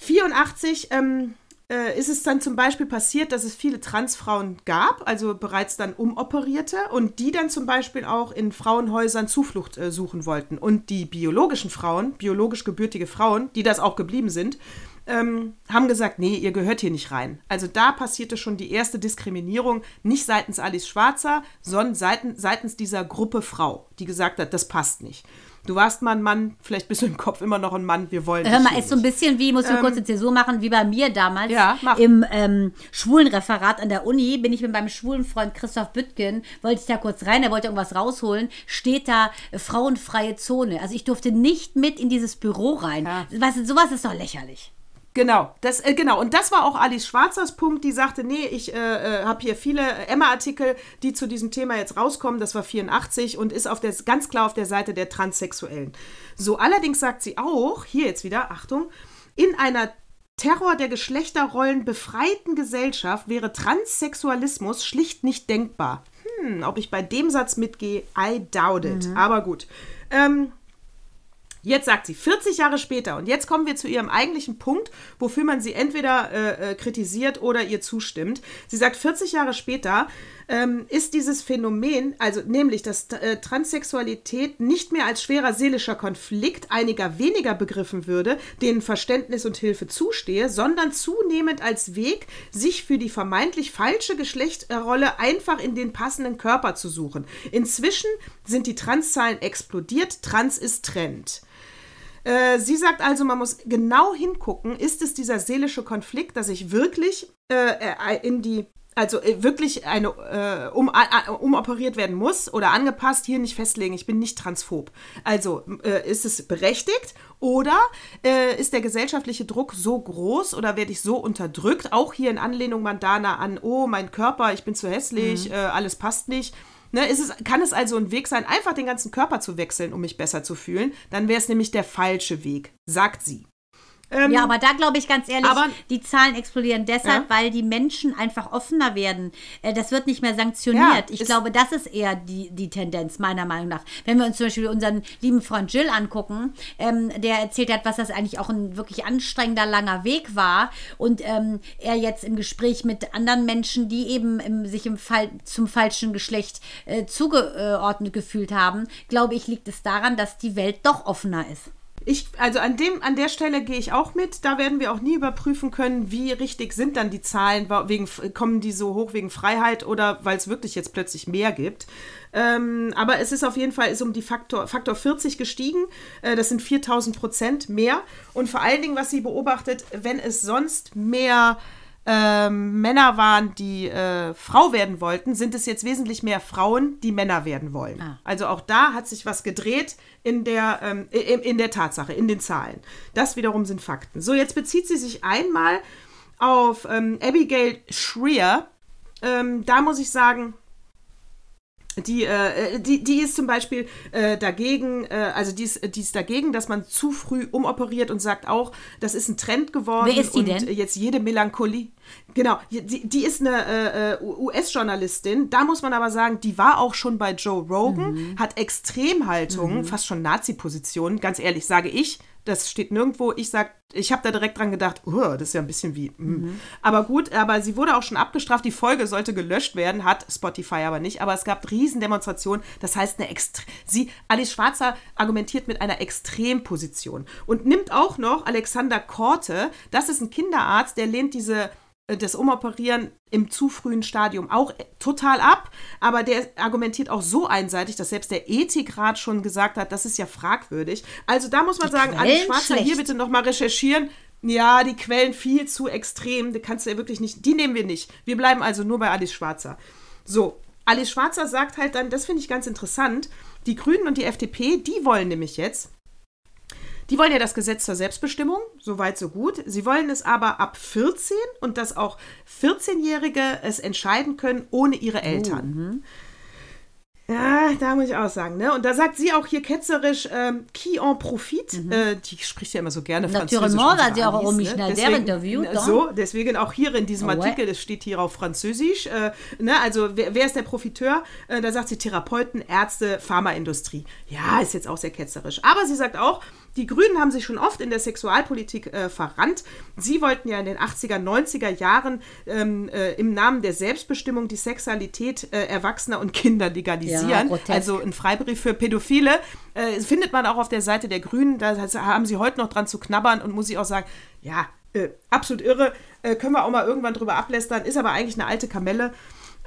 84 ähm, äh, ist es dann zum Beispiel passiert, dass es viele Transfrauen gab, also bereits dann umoperierte und die dann zum Beispiel auch in Frauenhäusern Zuflucht äh, suchen wollten. Und die biologischen Frauen, biologisch gebürtige Frauen, die das auch geblieben sind, ähm, haben gesagt, nee, ihr gehört hier nicht rein. Also da passierte schon die erste Diskriminierung, nicht seitens Alice Schwarzer, sondern seitens, seitens dieser Gruppe Frau, die gesagt hat, das passt nicht. Du warst mal ein Mann, vielleicht bist du im Kopf immer noch ein Mann, wir wollen Hör mal, ist so ein bisschen wie, muss ich ähm, kurz eine Zäsur machen, wie bei mir damals ja, mach. im ähm, Schwulenreferat an der Uni, bin ich mit meinem schwulen Freund Christoph Büttgen, wollte ich da kurz rein, er wollte irgendwas rausholen, steht da äh, frauenfreie Zone. Also ich durfte nicht mit in dieses Büro rein. Ja. Was, sowas ist doch lächerlich. Genau, das, äh, genau. Und das war auch Alice Schwarzers Punkt, die sagte, nee, ich äh, äh habe hier viele Emma-Artikel, die zu diesem Thema jetzt rauskommen. Das war 84 und ist auf der, ganz klar auf der Seite der Transsexuellen. So, allerdings sagt sie auch, hier jetzt wieder, Achtung, in einer Terror der Geschlechterrollen befreiten Gesellschaft wäre Transsexualismus schlicht nicht denkbar. Hm, ob ich bei dem Satz mitgehe, I doubt it. Mhm. Aber gut. Ähm, Jetzt sagt sie 40 Jahre später und jetzt kommen wir zu ihrem eigentlichen Punkt, wofür man sie entweder äh, äh kritisiert oder ihr zustimmt. Sie sagt 40 Jahre später ähm, ist dieses Phänomen, also nämlich, dass äh, Transsexualität nicht mehr als schwerer seelischer Konflikt einiger weniger begriffen würde, denen Verständnis und Hilfe zustehe, sondern zunehmend als Weg, sich für die vermeintlich falsche Geschlechterrolle einfach in den passenden Körper zu suchen. Inzwischen sind die Transzahlen explodiert, Trans ist Trend. Äh, sie sagt also, man muss genau hingucken, ist es dieser seelische Konflikt, dass ich wirklich äh, äh in die also äh, wirklich eine äh, um, äh, umoperiert werden muss oder angepasst, hier nicht festlegen, ich bin nicht transphob. Also äh, ist es berechtigt oder ist der gesellschaftliche Druck so groß oder werde ich so unterdrückt, auch hier in Anlehnung Mandana an, oh, mein Körper, ich bin zu hässlich, mhm. alles passt nicht. Ne, es, kann es also ein Weg sein, einfach den ganzen Körper zu wechseln, um mich besser zu fühlen? Dann wäre es nämlich der falsche Weg, sagt sie. Ähm, ja, aber da glaube ich ganz ehrlich, aber- die Zahlen explodieren deshalb, Ja. weil die Menschen einfach offener werden. Äh, Das wird nicht mehr sanktioniert. Ja, ich glaube, das ist eher die, die Tendenz, meiner Meinung nach. Wenn wir uns zum Beispiel unseren lieben Freund Jill angucken, ähm, der erzählt hat, was das eigentlich auch ein wirklich anstrengender, langer Weg war und ähm, er jetzt im Gespräch mit anderen Menschen, die eben im, sich im Fall zum falschen Geschlecht äh, zugeordnet gefühlt haben, glaube ich, liegt es daran, dass die Welt doch offener ist. Ich, also an, dem, an der Stelle gehe ich auch mit. Da werden wir auch nie überprüfen können, wie richtig sind dann die Zahlen, wegen, kommen die so hoch wegen Freiheit oder weil es wirklich jetzt plötzlich mehr gibt. Ähm, aber es ist auf jeden Fall ist um die Faktor, Faktor 40 gestiegen. Äh, das sind 4000 Prozent mehr. Und vor allen Dingen, was sie beobachtet, wenn es sonst mehr ähm, Männer waren, die äh, Frau werden wollten, sind es jetzt wesentlich mehr Frauen, die Männer werden wollen. Ah. Also auch da hat sich was gedreht in der, ähm, in, in der Tatsache, in den Zahlen. Das wiederum sind Fakten. So, jetzt bezieht sie sich einmal auf ähm, Abigail Shrier. Ähm, da muss ich sagen, die, äh, die, die ist zum Beispiel äh, dagegen, äh, also die ist, die ist dagegen, dass man zu früh umoperiert und sagt auch, das ist ein Trend geworden. Wer ist die und denn? jetzt jede Melancholie. Genau, die, die ist eine äh, äh, US-Journalistin. Da muss man aber sagen, die war auch schon bei Joe Rogan, Mhm. hat Extremhaltungen, fast schon Nazi-Positionen. Ganz ehrlich, sage ich. Das steht nirgendwo. Ich sag, ich habe da direkt dran gedacht, oh, das ist ja ein bisschen wie. mm. Mhm. Aber gut, aber sie wurde auch schon abgestraft. Die Folge sollte gelöscht werden, hat Spotify aber nicht. Aber es gab Riesendemonstrationen. Das heißt, eine Extre sie, Alice Schwarzer argumentiert mit einer Extremposition und nimmt auch noch Alexander Korte. Das ist ein Kinderarzt, der lehnt diese das Umoperieren im zu frühen Stadium auch äh, total ab, aber der argumentiert auch so einseitig, dass selbst der Ethikrat schon gesagt hat, das ist ja fragwürdig. Also da muss man sagen, Anne Quellen Schwarzer, schlecht. hier bitte nochmal recherchieren. Ja, die Quellen viel zu extrem, die kannst du ja wirklich nicht, die nehmen wir nicht. Wir bleiben also nur bei Alice Schwarzer. So, Alice Schwarzer sagt halt dann, das finde ich ganz interessant, die Grünen und die FDP, die wollen nämlich jetzt, die wollen ja das Gesetz zur Selbstbestimmung, so weit, so gut. Sie wollen es aber ab 14 und dass auch 14-Jährige es entscheiden können ohne ihre Eltern. Ja, da muss ich auch sagen, ne? Und da sagt sie auch hier ketzerisch, ähm, qui en profite. Äh, die spricht ja immer so gerne Französisch. hat sie auch Romy Schneider Deswegen- interviewt, äh, So, deswegen auch hier in diesem ouais. Artikel, das steht hier auf Französisch. Äh, ne? Also, wer, wer ist der Profiteur? Äh, da sagt sie Therapeuten, Ärzte, Pharmaindustrie. Ja, ist jetzt auch sehr ketzerisch. Aber sie sagt auch, die Grünen haben sich schon oft in der Sexualpolitik äh, verrannt. Sie wollten ja in den 80er, 90er Jahren ähm, äh, im Namen der Selbstbestimmung die Sexualität äh, Erwachsener und Kinder Ja, legalisieren. grotesk. also ein Freibrief für Pädophile. Äh, findet man auch auf der Seite der Grünen. Da haben sie heute noch dran zu knabbern und muss ich auch sagen, ja, äh, absolut irre. Äh, können wir auch mal irgendwann drüber ablästern. Ist aber eigentlich eine alte Kamelle.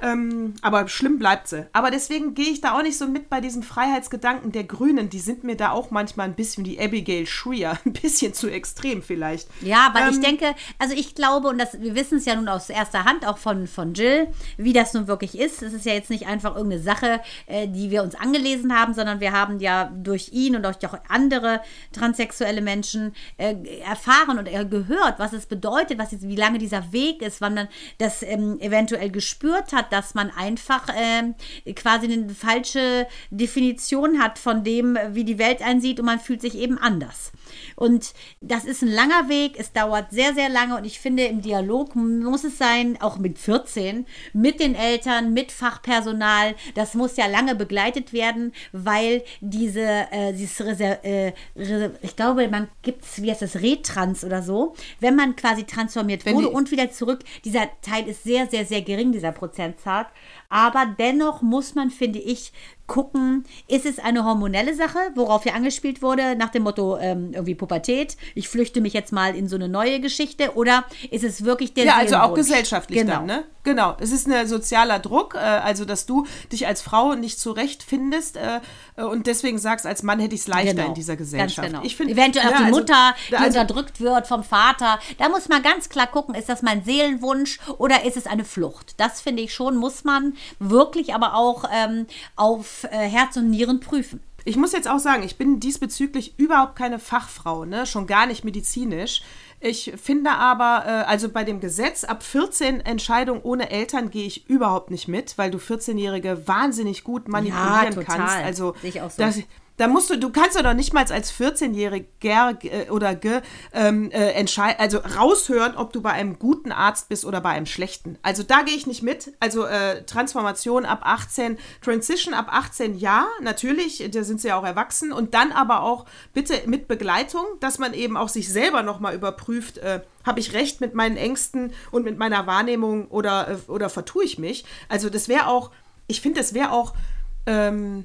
Ähm, aber schlimm bleibt sie. Aber deswegen gehe ich da auch nicht so mit bei diesem Freiheitsgedanken der Grünen. Die sind mir da auch manchmal ein bisschen wie Abigail Shrier. Ein bisschen zu extrem vielleicht. Ja, ich Ähm, denke, also ich glaube, und das, wir wissen es ja nun aus erster Hand, auch von, von Jill, wie das nun wirklich ist. Es ist ja jetzt nicht einfach irgendeine Sache, äh, die wir uns angelesen haben, sondern wir haben ja durch ihn und durch auch andere transsexuelle Menschen äh, erfahren und äh, gehört, was es bedeutet, was jetzt, wie lange dieser Weg ist, wann man das ähm, eventuell gespürt hat, dass man einfach ähm, quasi eine falsche Definition hat von dem, wie die Welt einsieht und man fühlt sich eben anders. Und das ist ein langer Weg, es dauert sehr, sehr lange und ich finde, im Dialog muss es sein, auch mit 14, mit den Eltern, mit Fachpersonal, das muss ja lange begleitet werden, weil diese, äh, dieses Reser äh, ich glaube, man gibt es, wie heißt das, Retrans oder so, wenn man quasi transformiert Wenn wurde die- und wieder zurück, dieser Teil ist sehr, sehr, sehr gering, dieser Prozentsatz, साथ aber dennoch muss man, finde ich, gucken, ist es eine hormonelle Sache, worauf hier angespielt wurde, nach dem Motto ähm, irgendwie Pubertät, ich flüchte mich jetzt mal in so eine neue Geschichte, oder ist es wirklich der Ja, also auch gesellschaftlich genau. dann, ne? Genau. Es ist ein sozialer Druck, äh, also dass du dich als Frau nicht zurechtfindest äh, äh, und deswegen sagst, als Mann hätte ich es leichter Genau, in dieser Gesellschaft. Genau. Ich find, Eventuell auch ja, die also- Mutter, die also, unterdrückt wird vom Vater. Da muss man ganz klar gucken, ist das mein Seelenwunsch oder ist es eine Flucht? Das finde ich schon, muss man wirklich aber auch ähm, auf äh, Herz und Nieren prüfen. Ich muss jetzt auch sagen, ich bin diesbezüglich überhaupt keine Fachfrau, ne? schon gar nicht medizinisch. Ich finde aber, äh, also bei dem Gesetz ab 14 Entscheidung ohne Eltern gehe ich überhaupt nicht mit, weil du 14-Jährige wahnsinnig gut manipulieren total. kannst. Also Sehe ich auch so. das, Da musst du, du kannst ja doch nicht mal als 14-Jähriger äh, oder ge, ähm, äh, entscheiden, also raushören, ob du bei einem guten Arzt bist oder bei einem schlechten. Also da gehe ich nicht mit. Also äh, Transformation ab 18, Transition ab 18, ja, natürlich, da sind sie ja auch erwachsen. Und dann aber auch bitte mit Begleitung, dass man eben auch sich selber nochmal überprüft, äh, habe ich recht mit meinen Ängsten und mit meiner Wahrnehmung oder, äh, oder vertue ich mich? Also das wäre auch, ich finde, das wäre auch ähm,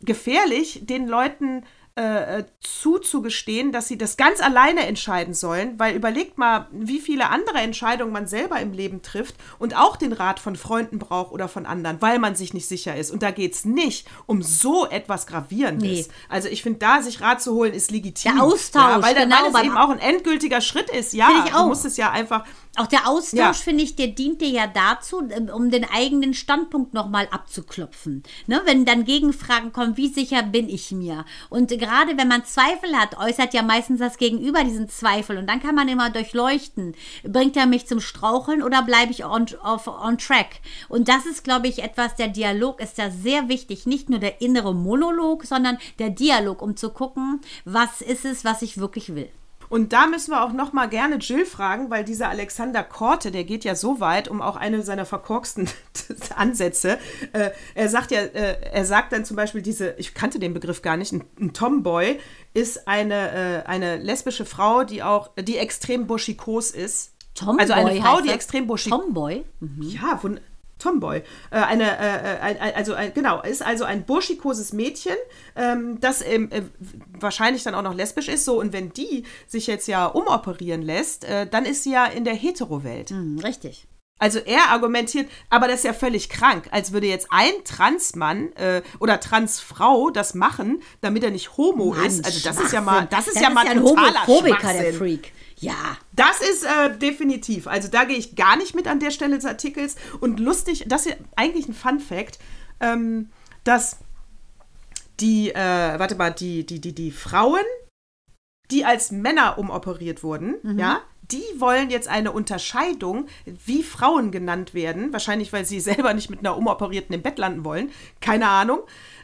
gefährlich, den Leuten äh, zuzugestehen, dass sie das ganz alleine entscheiden sollen, weil überlegt mal, wie viele andere Entscheidungen man selber im Leben trifft und auch den Rat von Freunden braucht oder von anderen, weil man sich nicht sicher ist. Und da geht es nicht um so etwas Gravierendes. Nee. Also ich finde, da sich Rat zu holen, ist legitim. Der Austausch, ja, weil, dann, genau, weil es eben auch ein endgültiger Schritt ist. Ja, du auch. musst es ja einfach Auch der Austausch, Ja. finde ich, der dient dir ja dazu, ähm, um den eigenen Standpunkt nochmal abzuklopfen. Ne? Wenn dann Gegenfragen kommen, wie sicher bin ich mir? Und gerade wenn man Zweifel hat, äußert ja meistens das Gegenüber diesen Zweifel. Und dann kann man immer durchleuchten. Bringt er mich zum Straucheln oder bleibe ich on, auf, on track? Und das ist, glaube ich, etwas, der Dialog ist da sehr wichtig. Nicht nur der innere Monolog, sondern der Dialog, um zu gucken, was ist es, was ich wirklich will. Und da müssen wir auch noch mal gerne Jill fragen, weil dieser Alexander Korte, der geht ja so weit, um auch eine seiner verkorksten Ansätze. Äh, er sagt ja, äh, er sagt dann zum Beispiel diese, ich kannte den Begriff gar nicht, ein, ein Tomboy ist eine, äh, eine lesbische Frau, die auch, die extrem buschikos ist. Tomboy also eine Frau, die das? extrem buschikos Tomboy? ja, von Tomboy. Äh, eine, äh, ein, ein, also ein, genau, ist also ein burschikoses Mädchen, ähm, das ähm, äh, wahrscheinlich dann auch noch lesbisch ist. So, und wenn die sich jetzt ja umoperieren lässt, äh, dann ist sie ja in der Hetero-Welt. Hm, richtig. Also er argumentiert, aber das ist ja völlig krank, als würde jetzt ein Transmann äh, oder Transfrau das machen, damit er nicht homo Mann, ist. Also das ist ja mal, das ist ja mal ein totaler Homophobiker, der. Freak. Ja. Das ist äh, definitiv. Also da gehe ich gar nicht mit an der Stelle des Artikels. Und lustig, das ist eigentlich ein Fun Fact, ähm, dass die, äh, warte mal, die, die, die, die Frauen, die als Männer umoperiert wurden, ja, die wollen jetzt eine Unterscheidung, wie Frauen genannt werden. Wahrscheinlich, weil sie selber nicht mit einer Umoperierten im Bett landen wollen. Keine Ahnung.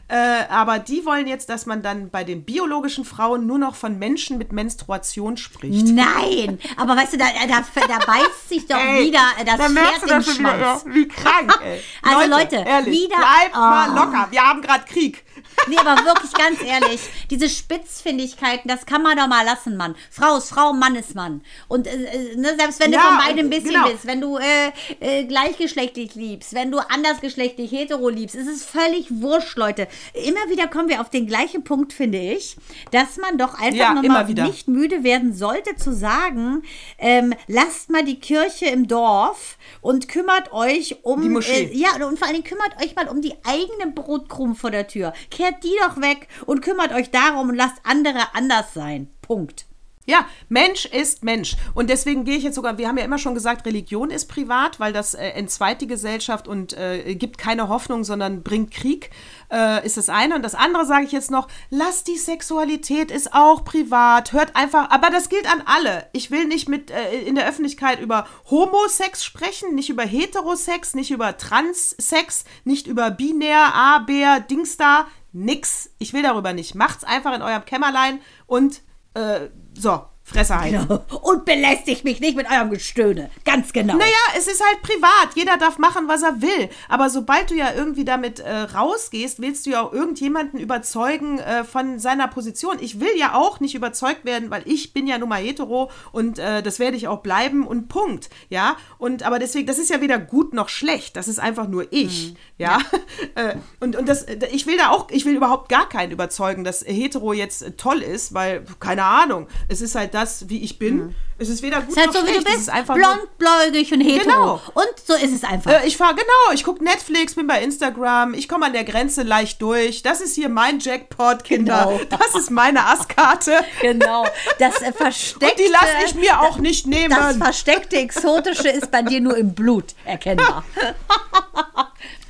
Äh, aber die wollen jetzt, dass man dann bei den biologischen Frauen nur noch von Menschen mit Menstruation spricht. Nein, aber weißt du, da, da, da beißt sich doch Ey, wieder das da merkst Pferd du im schon wieder, wie krank, ey. Also Leute, ehrlich, wieder- bleibt mal Oh. locker. Wir haben gerade Krieg. Nee, aber wirklich ganz ehrlich, diese Spitzfindigkeiten, das kann man doch mal lassen, Mann. Frau ist Frau, Mann ist Mann. Und äh, äh, ne, selbst wenn du Ja, von beidem ein bisschen genau. bist, wenn du äh, äh, gleichgeschlechtlich liebst, wenn du andersgeschlechtlich hetero liebst, ist es völlig wurscht, Leute. Immer wieder kommen wir auf den gleichen Punkt, finde ich, dass man doch einfach Ja, nochmal nicht müde werden sollte zu sagen, ähm, lasst mal die Kirche im Dorf und kümmert euch um Die Moschee. Äh, ja, und vor allen Dingen kümmert euch mal um die eigenen Brotkrumen vor der Tür. Kehrt die doch weg und kümmert euch darum und lasst andere anders sein. Punkt. Ja, Mensch ist Mensch. Und deswegen gehe ich jetzt sogar, wir haben ja immer schon gesagt, Religion ist privat, weil das äh, entzweit die Gesellschaft und äh, gibt keine Hoffnung, sondern bringt Krieg, äh, ist das eine. Und das andere sage ich jetzt noch, lasst die Sexualität ist auch privat. Hört einfach, aber das gilt an alle. Ich will nicht mit äh, in der Öffentlichkeit über Homosex sprechen, nicht über Heterosex, nicht über Transsex, nicht über binär, A, Bär, Dings da, nix. Ich will darüber nicht. Macht's einfach in eurem Kämmerlein und äh, so, Fresse halten. Und belästigt mich nicht mit eurem Gestöhne. Ganz genau. Naja, es ist halt privat. Jeder darf machen, was er will. Aber sobald du ja irgendwie damit äh, rausgehst, willst du ja auch irgendjemanden überzeugen äh, von seiner Position. Ich will ja auch nicht überzeugt werden, weil ich bin ja nun mal hetero und äh, das werde ich auch bleiben und Punkt. Ja, und aber deswegen, das ist ja weder gut noch schlecht. Das ist einfach nur ich. Ja, Äh, und, und das, ich will da auch, ich will überhaupt gar keinen überzeugen, dass hetero jetzt äh, toll ist, weil, keine Ahnung, es ist halt das, wie ich bin. Es ist weder gut ist halt noch so, wie schlecht. du Es bist. ist einfach nur- Blondbläugig und hetero. Genau. Und so ist es einfach. äh, ich fahre, genau, ich gucke Netflix, bin bei Instagram, ich komme an der Grenze leicht durch. Das ist hier mein Jackpot, Kinder. Genau. Das ist meine Asskarte. genau. Das äh, versteckte. Und die lasse ich mir auch nicht Das nehmen. versteckte Exotische ist bei dir nur im Blut erkennbar.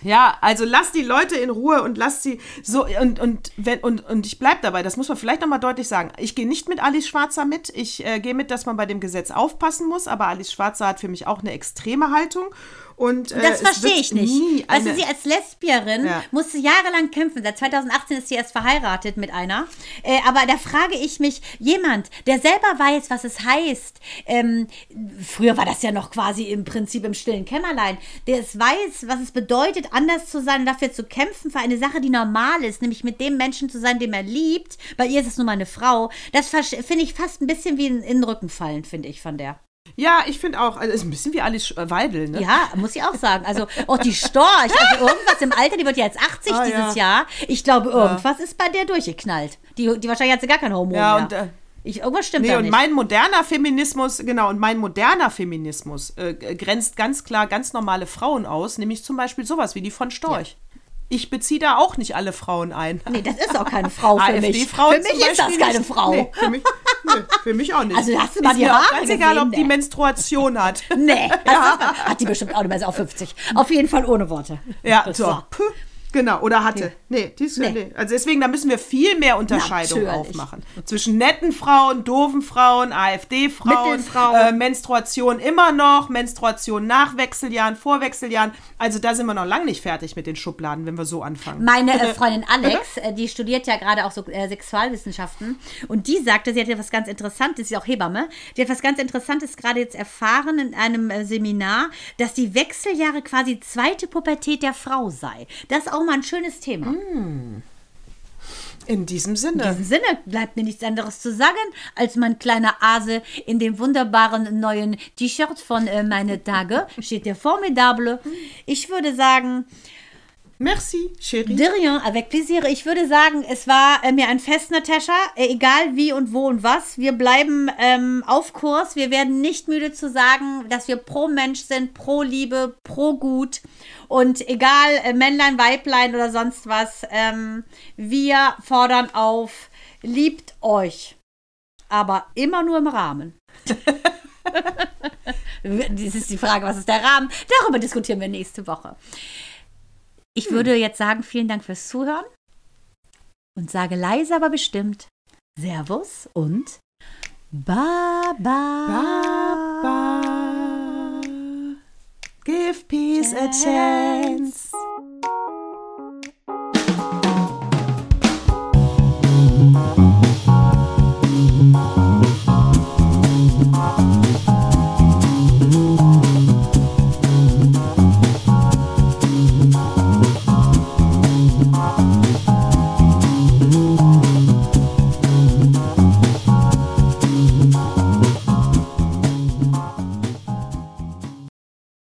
Ja, also lass die Leute in Ruhe und lass sie so und und wenn und und ich bleib dabei, das muss man vielleicht noch mal deutlich sagen. Ich gehe nicht mit Alice Schwarzer mit. Ich äh, gehe mit, dass man bei dem Gesetz aufpassen muss, aber Alice Schwarzer hat für mich auch eine extreme Haltung Und, äh, Das verstehe ich nicht. Weißt du, sie als Lesbierin Ja. musste jahrelang kämpfen. Seit 2018 ist sie erst verheiratet mit einer. Äh, aber da frage ich mich, jemand, der selber weiß, was es heißt, ähm, früher war das ja noch quasi im Prinzip im stillen Kämmerlein, der es weiß, was es bedeutet, anders zu sein und dafür zu kämpfen für eine Sache, die normal ist, nämlich mit dem Menschen zu sein, den er liebt. Bei ihr ist es nun mal eine Frau. Das finde ich fast ein bisschen wie in, in den Rücken fallen, finde ich von der. Ja, ich finde auch, also es ist ein bisschen wie Alice Sch- Weidel, ne? Ja, muss ich auch sagen. Also auch die Storch, also irgendwas im Alter, die wird ja jetzt 80 Ah, dieses ja. Jahr. Ich glaube, irgendwas ist bei der durchgeknallt. Die, die wahrscheinlich hat sie gar kein Hormon Ja, mehr. und, äh, ich, irgendwas stimmt Nee, da und nicht. mein moderner Feminismus, genau, und mein moderner Feminismus äh, grenzt ganz klar ganz normale Frauen aus, nämlich zum Beispiel sowas wie die von Storch. Ich beziehe da auch nicht alle Frauen ein. nee, das ist auch keine Frau für mich. Für mich ist das keine nicht. Frau. Nee, für mich, nee, für mich auch nicht. Also, hast du mal ist die Haare ganz egal, gesehen, ob die? Menstruation hat. Nee, ist, hat die bestimmt auch nicht mehr, ist auch 50. Auf jeden Fall ohne Worte. Ja, so. Puh. Genau, oder hatte. Nee, die ist, Nee. nee. Also deswegen, da müssen wir viel mehr Unterscheidung Natürlich. aufmachen. Zwischen netten Frauen, doofen Frauen, AfD-Frauen, äh, Menstruation immer noch, Menstruation nach Wechseljahren, vor Wechseljahren. Also da sind wir noch lange nicht fertig mit den Schubladen, wenn wir so anfangen. Meine äh, Freundin Alex, äh, die studiert ja gerade auch so äh, Sexualwissenschaften und die sagte, sie hat ja was ganz Interessantes, sie ist auch Hebamme, die hat was ganz Interessantes gerade jetzt erfahren in einem äh, Seminar, dass die Wechseljahre quasi zweite Pubertät der Frau sei. Das ist auch mal ein schönes Thema. In diesem In Sinne. diesem Sinne bleibt mir nichts anderes zu sagen, als mein kleiner Ase in dem wunderbaren neuen T-Shirt von äh, Meine Tage steht der Formidable. Ich würde sagen, Merci, Chérie. De rien, avec plaisir. Ich würde sagen, es war äh, mir ein Fest, Natascha. Äh, egal wie und wo und was. Wir bleiben ähm, auf Kurs. Wir werden nicht müde zu sagen, dass wir pro Mensch sind, pro Liebe, pro Gut. Und egal, äh, Männlein, Weiblein oder sonst was, ähm, wir fordern auf, liebt euch. Aber immer nur im Rahmen. Das ist die Frage, was ist der Rahmen? Darüber diskutieren wir nächste Woche. Ich würde jetzt sagen, vielen Dank fürs Zuhören und sage leise, aber bestimmt Servus und Baba. Baba. Give peace a chance. Thank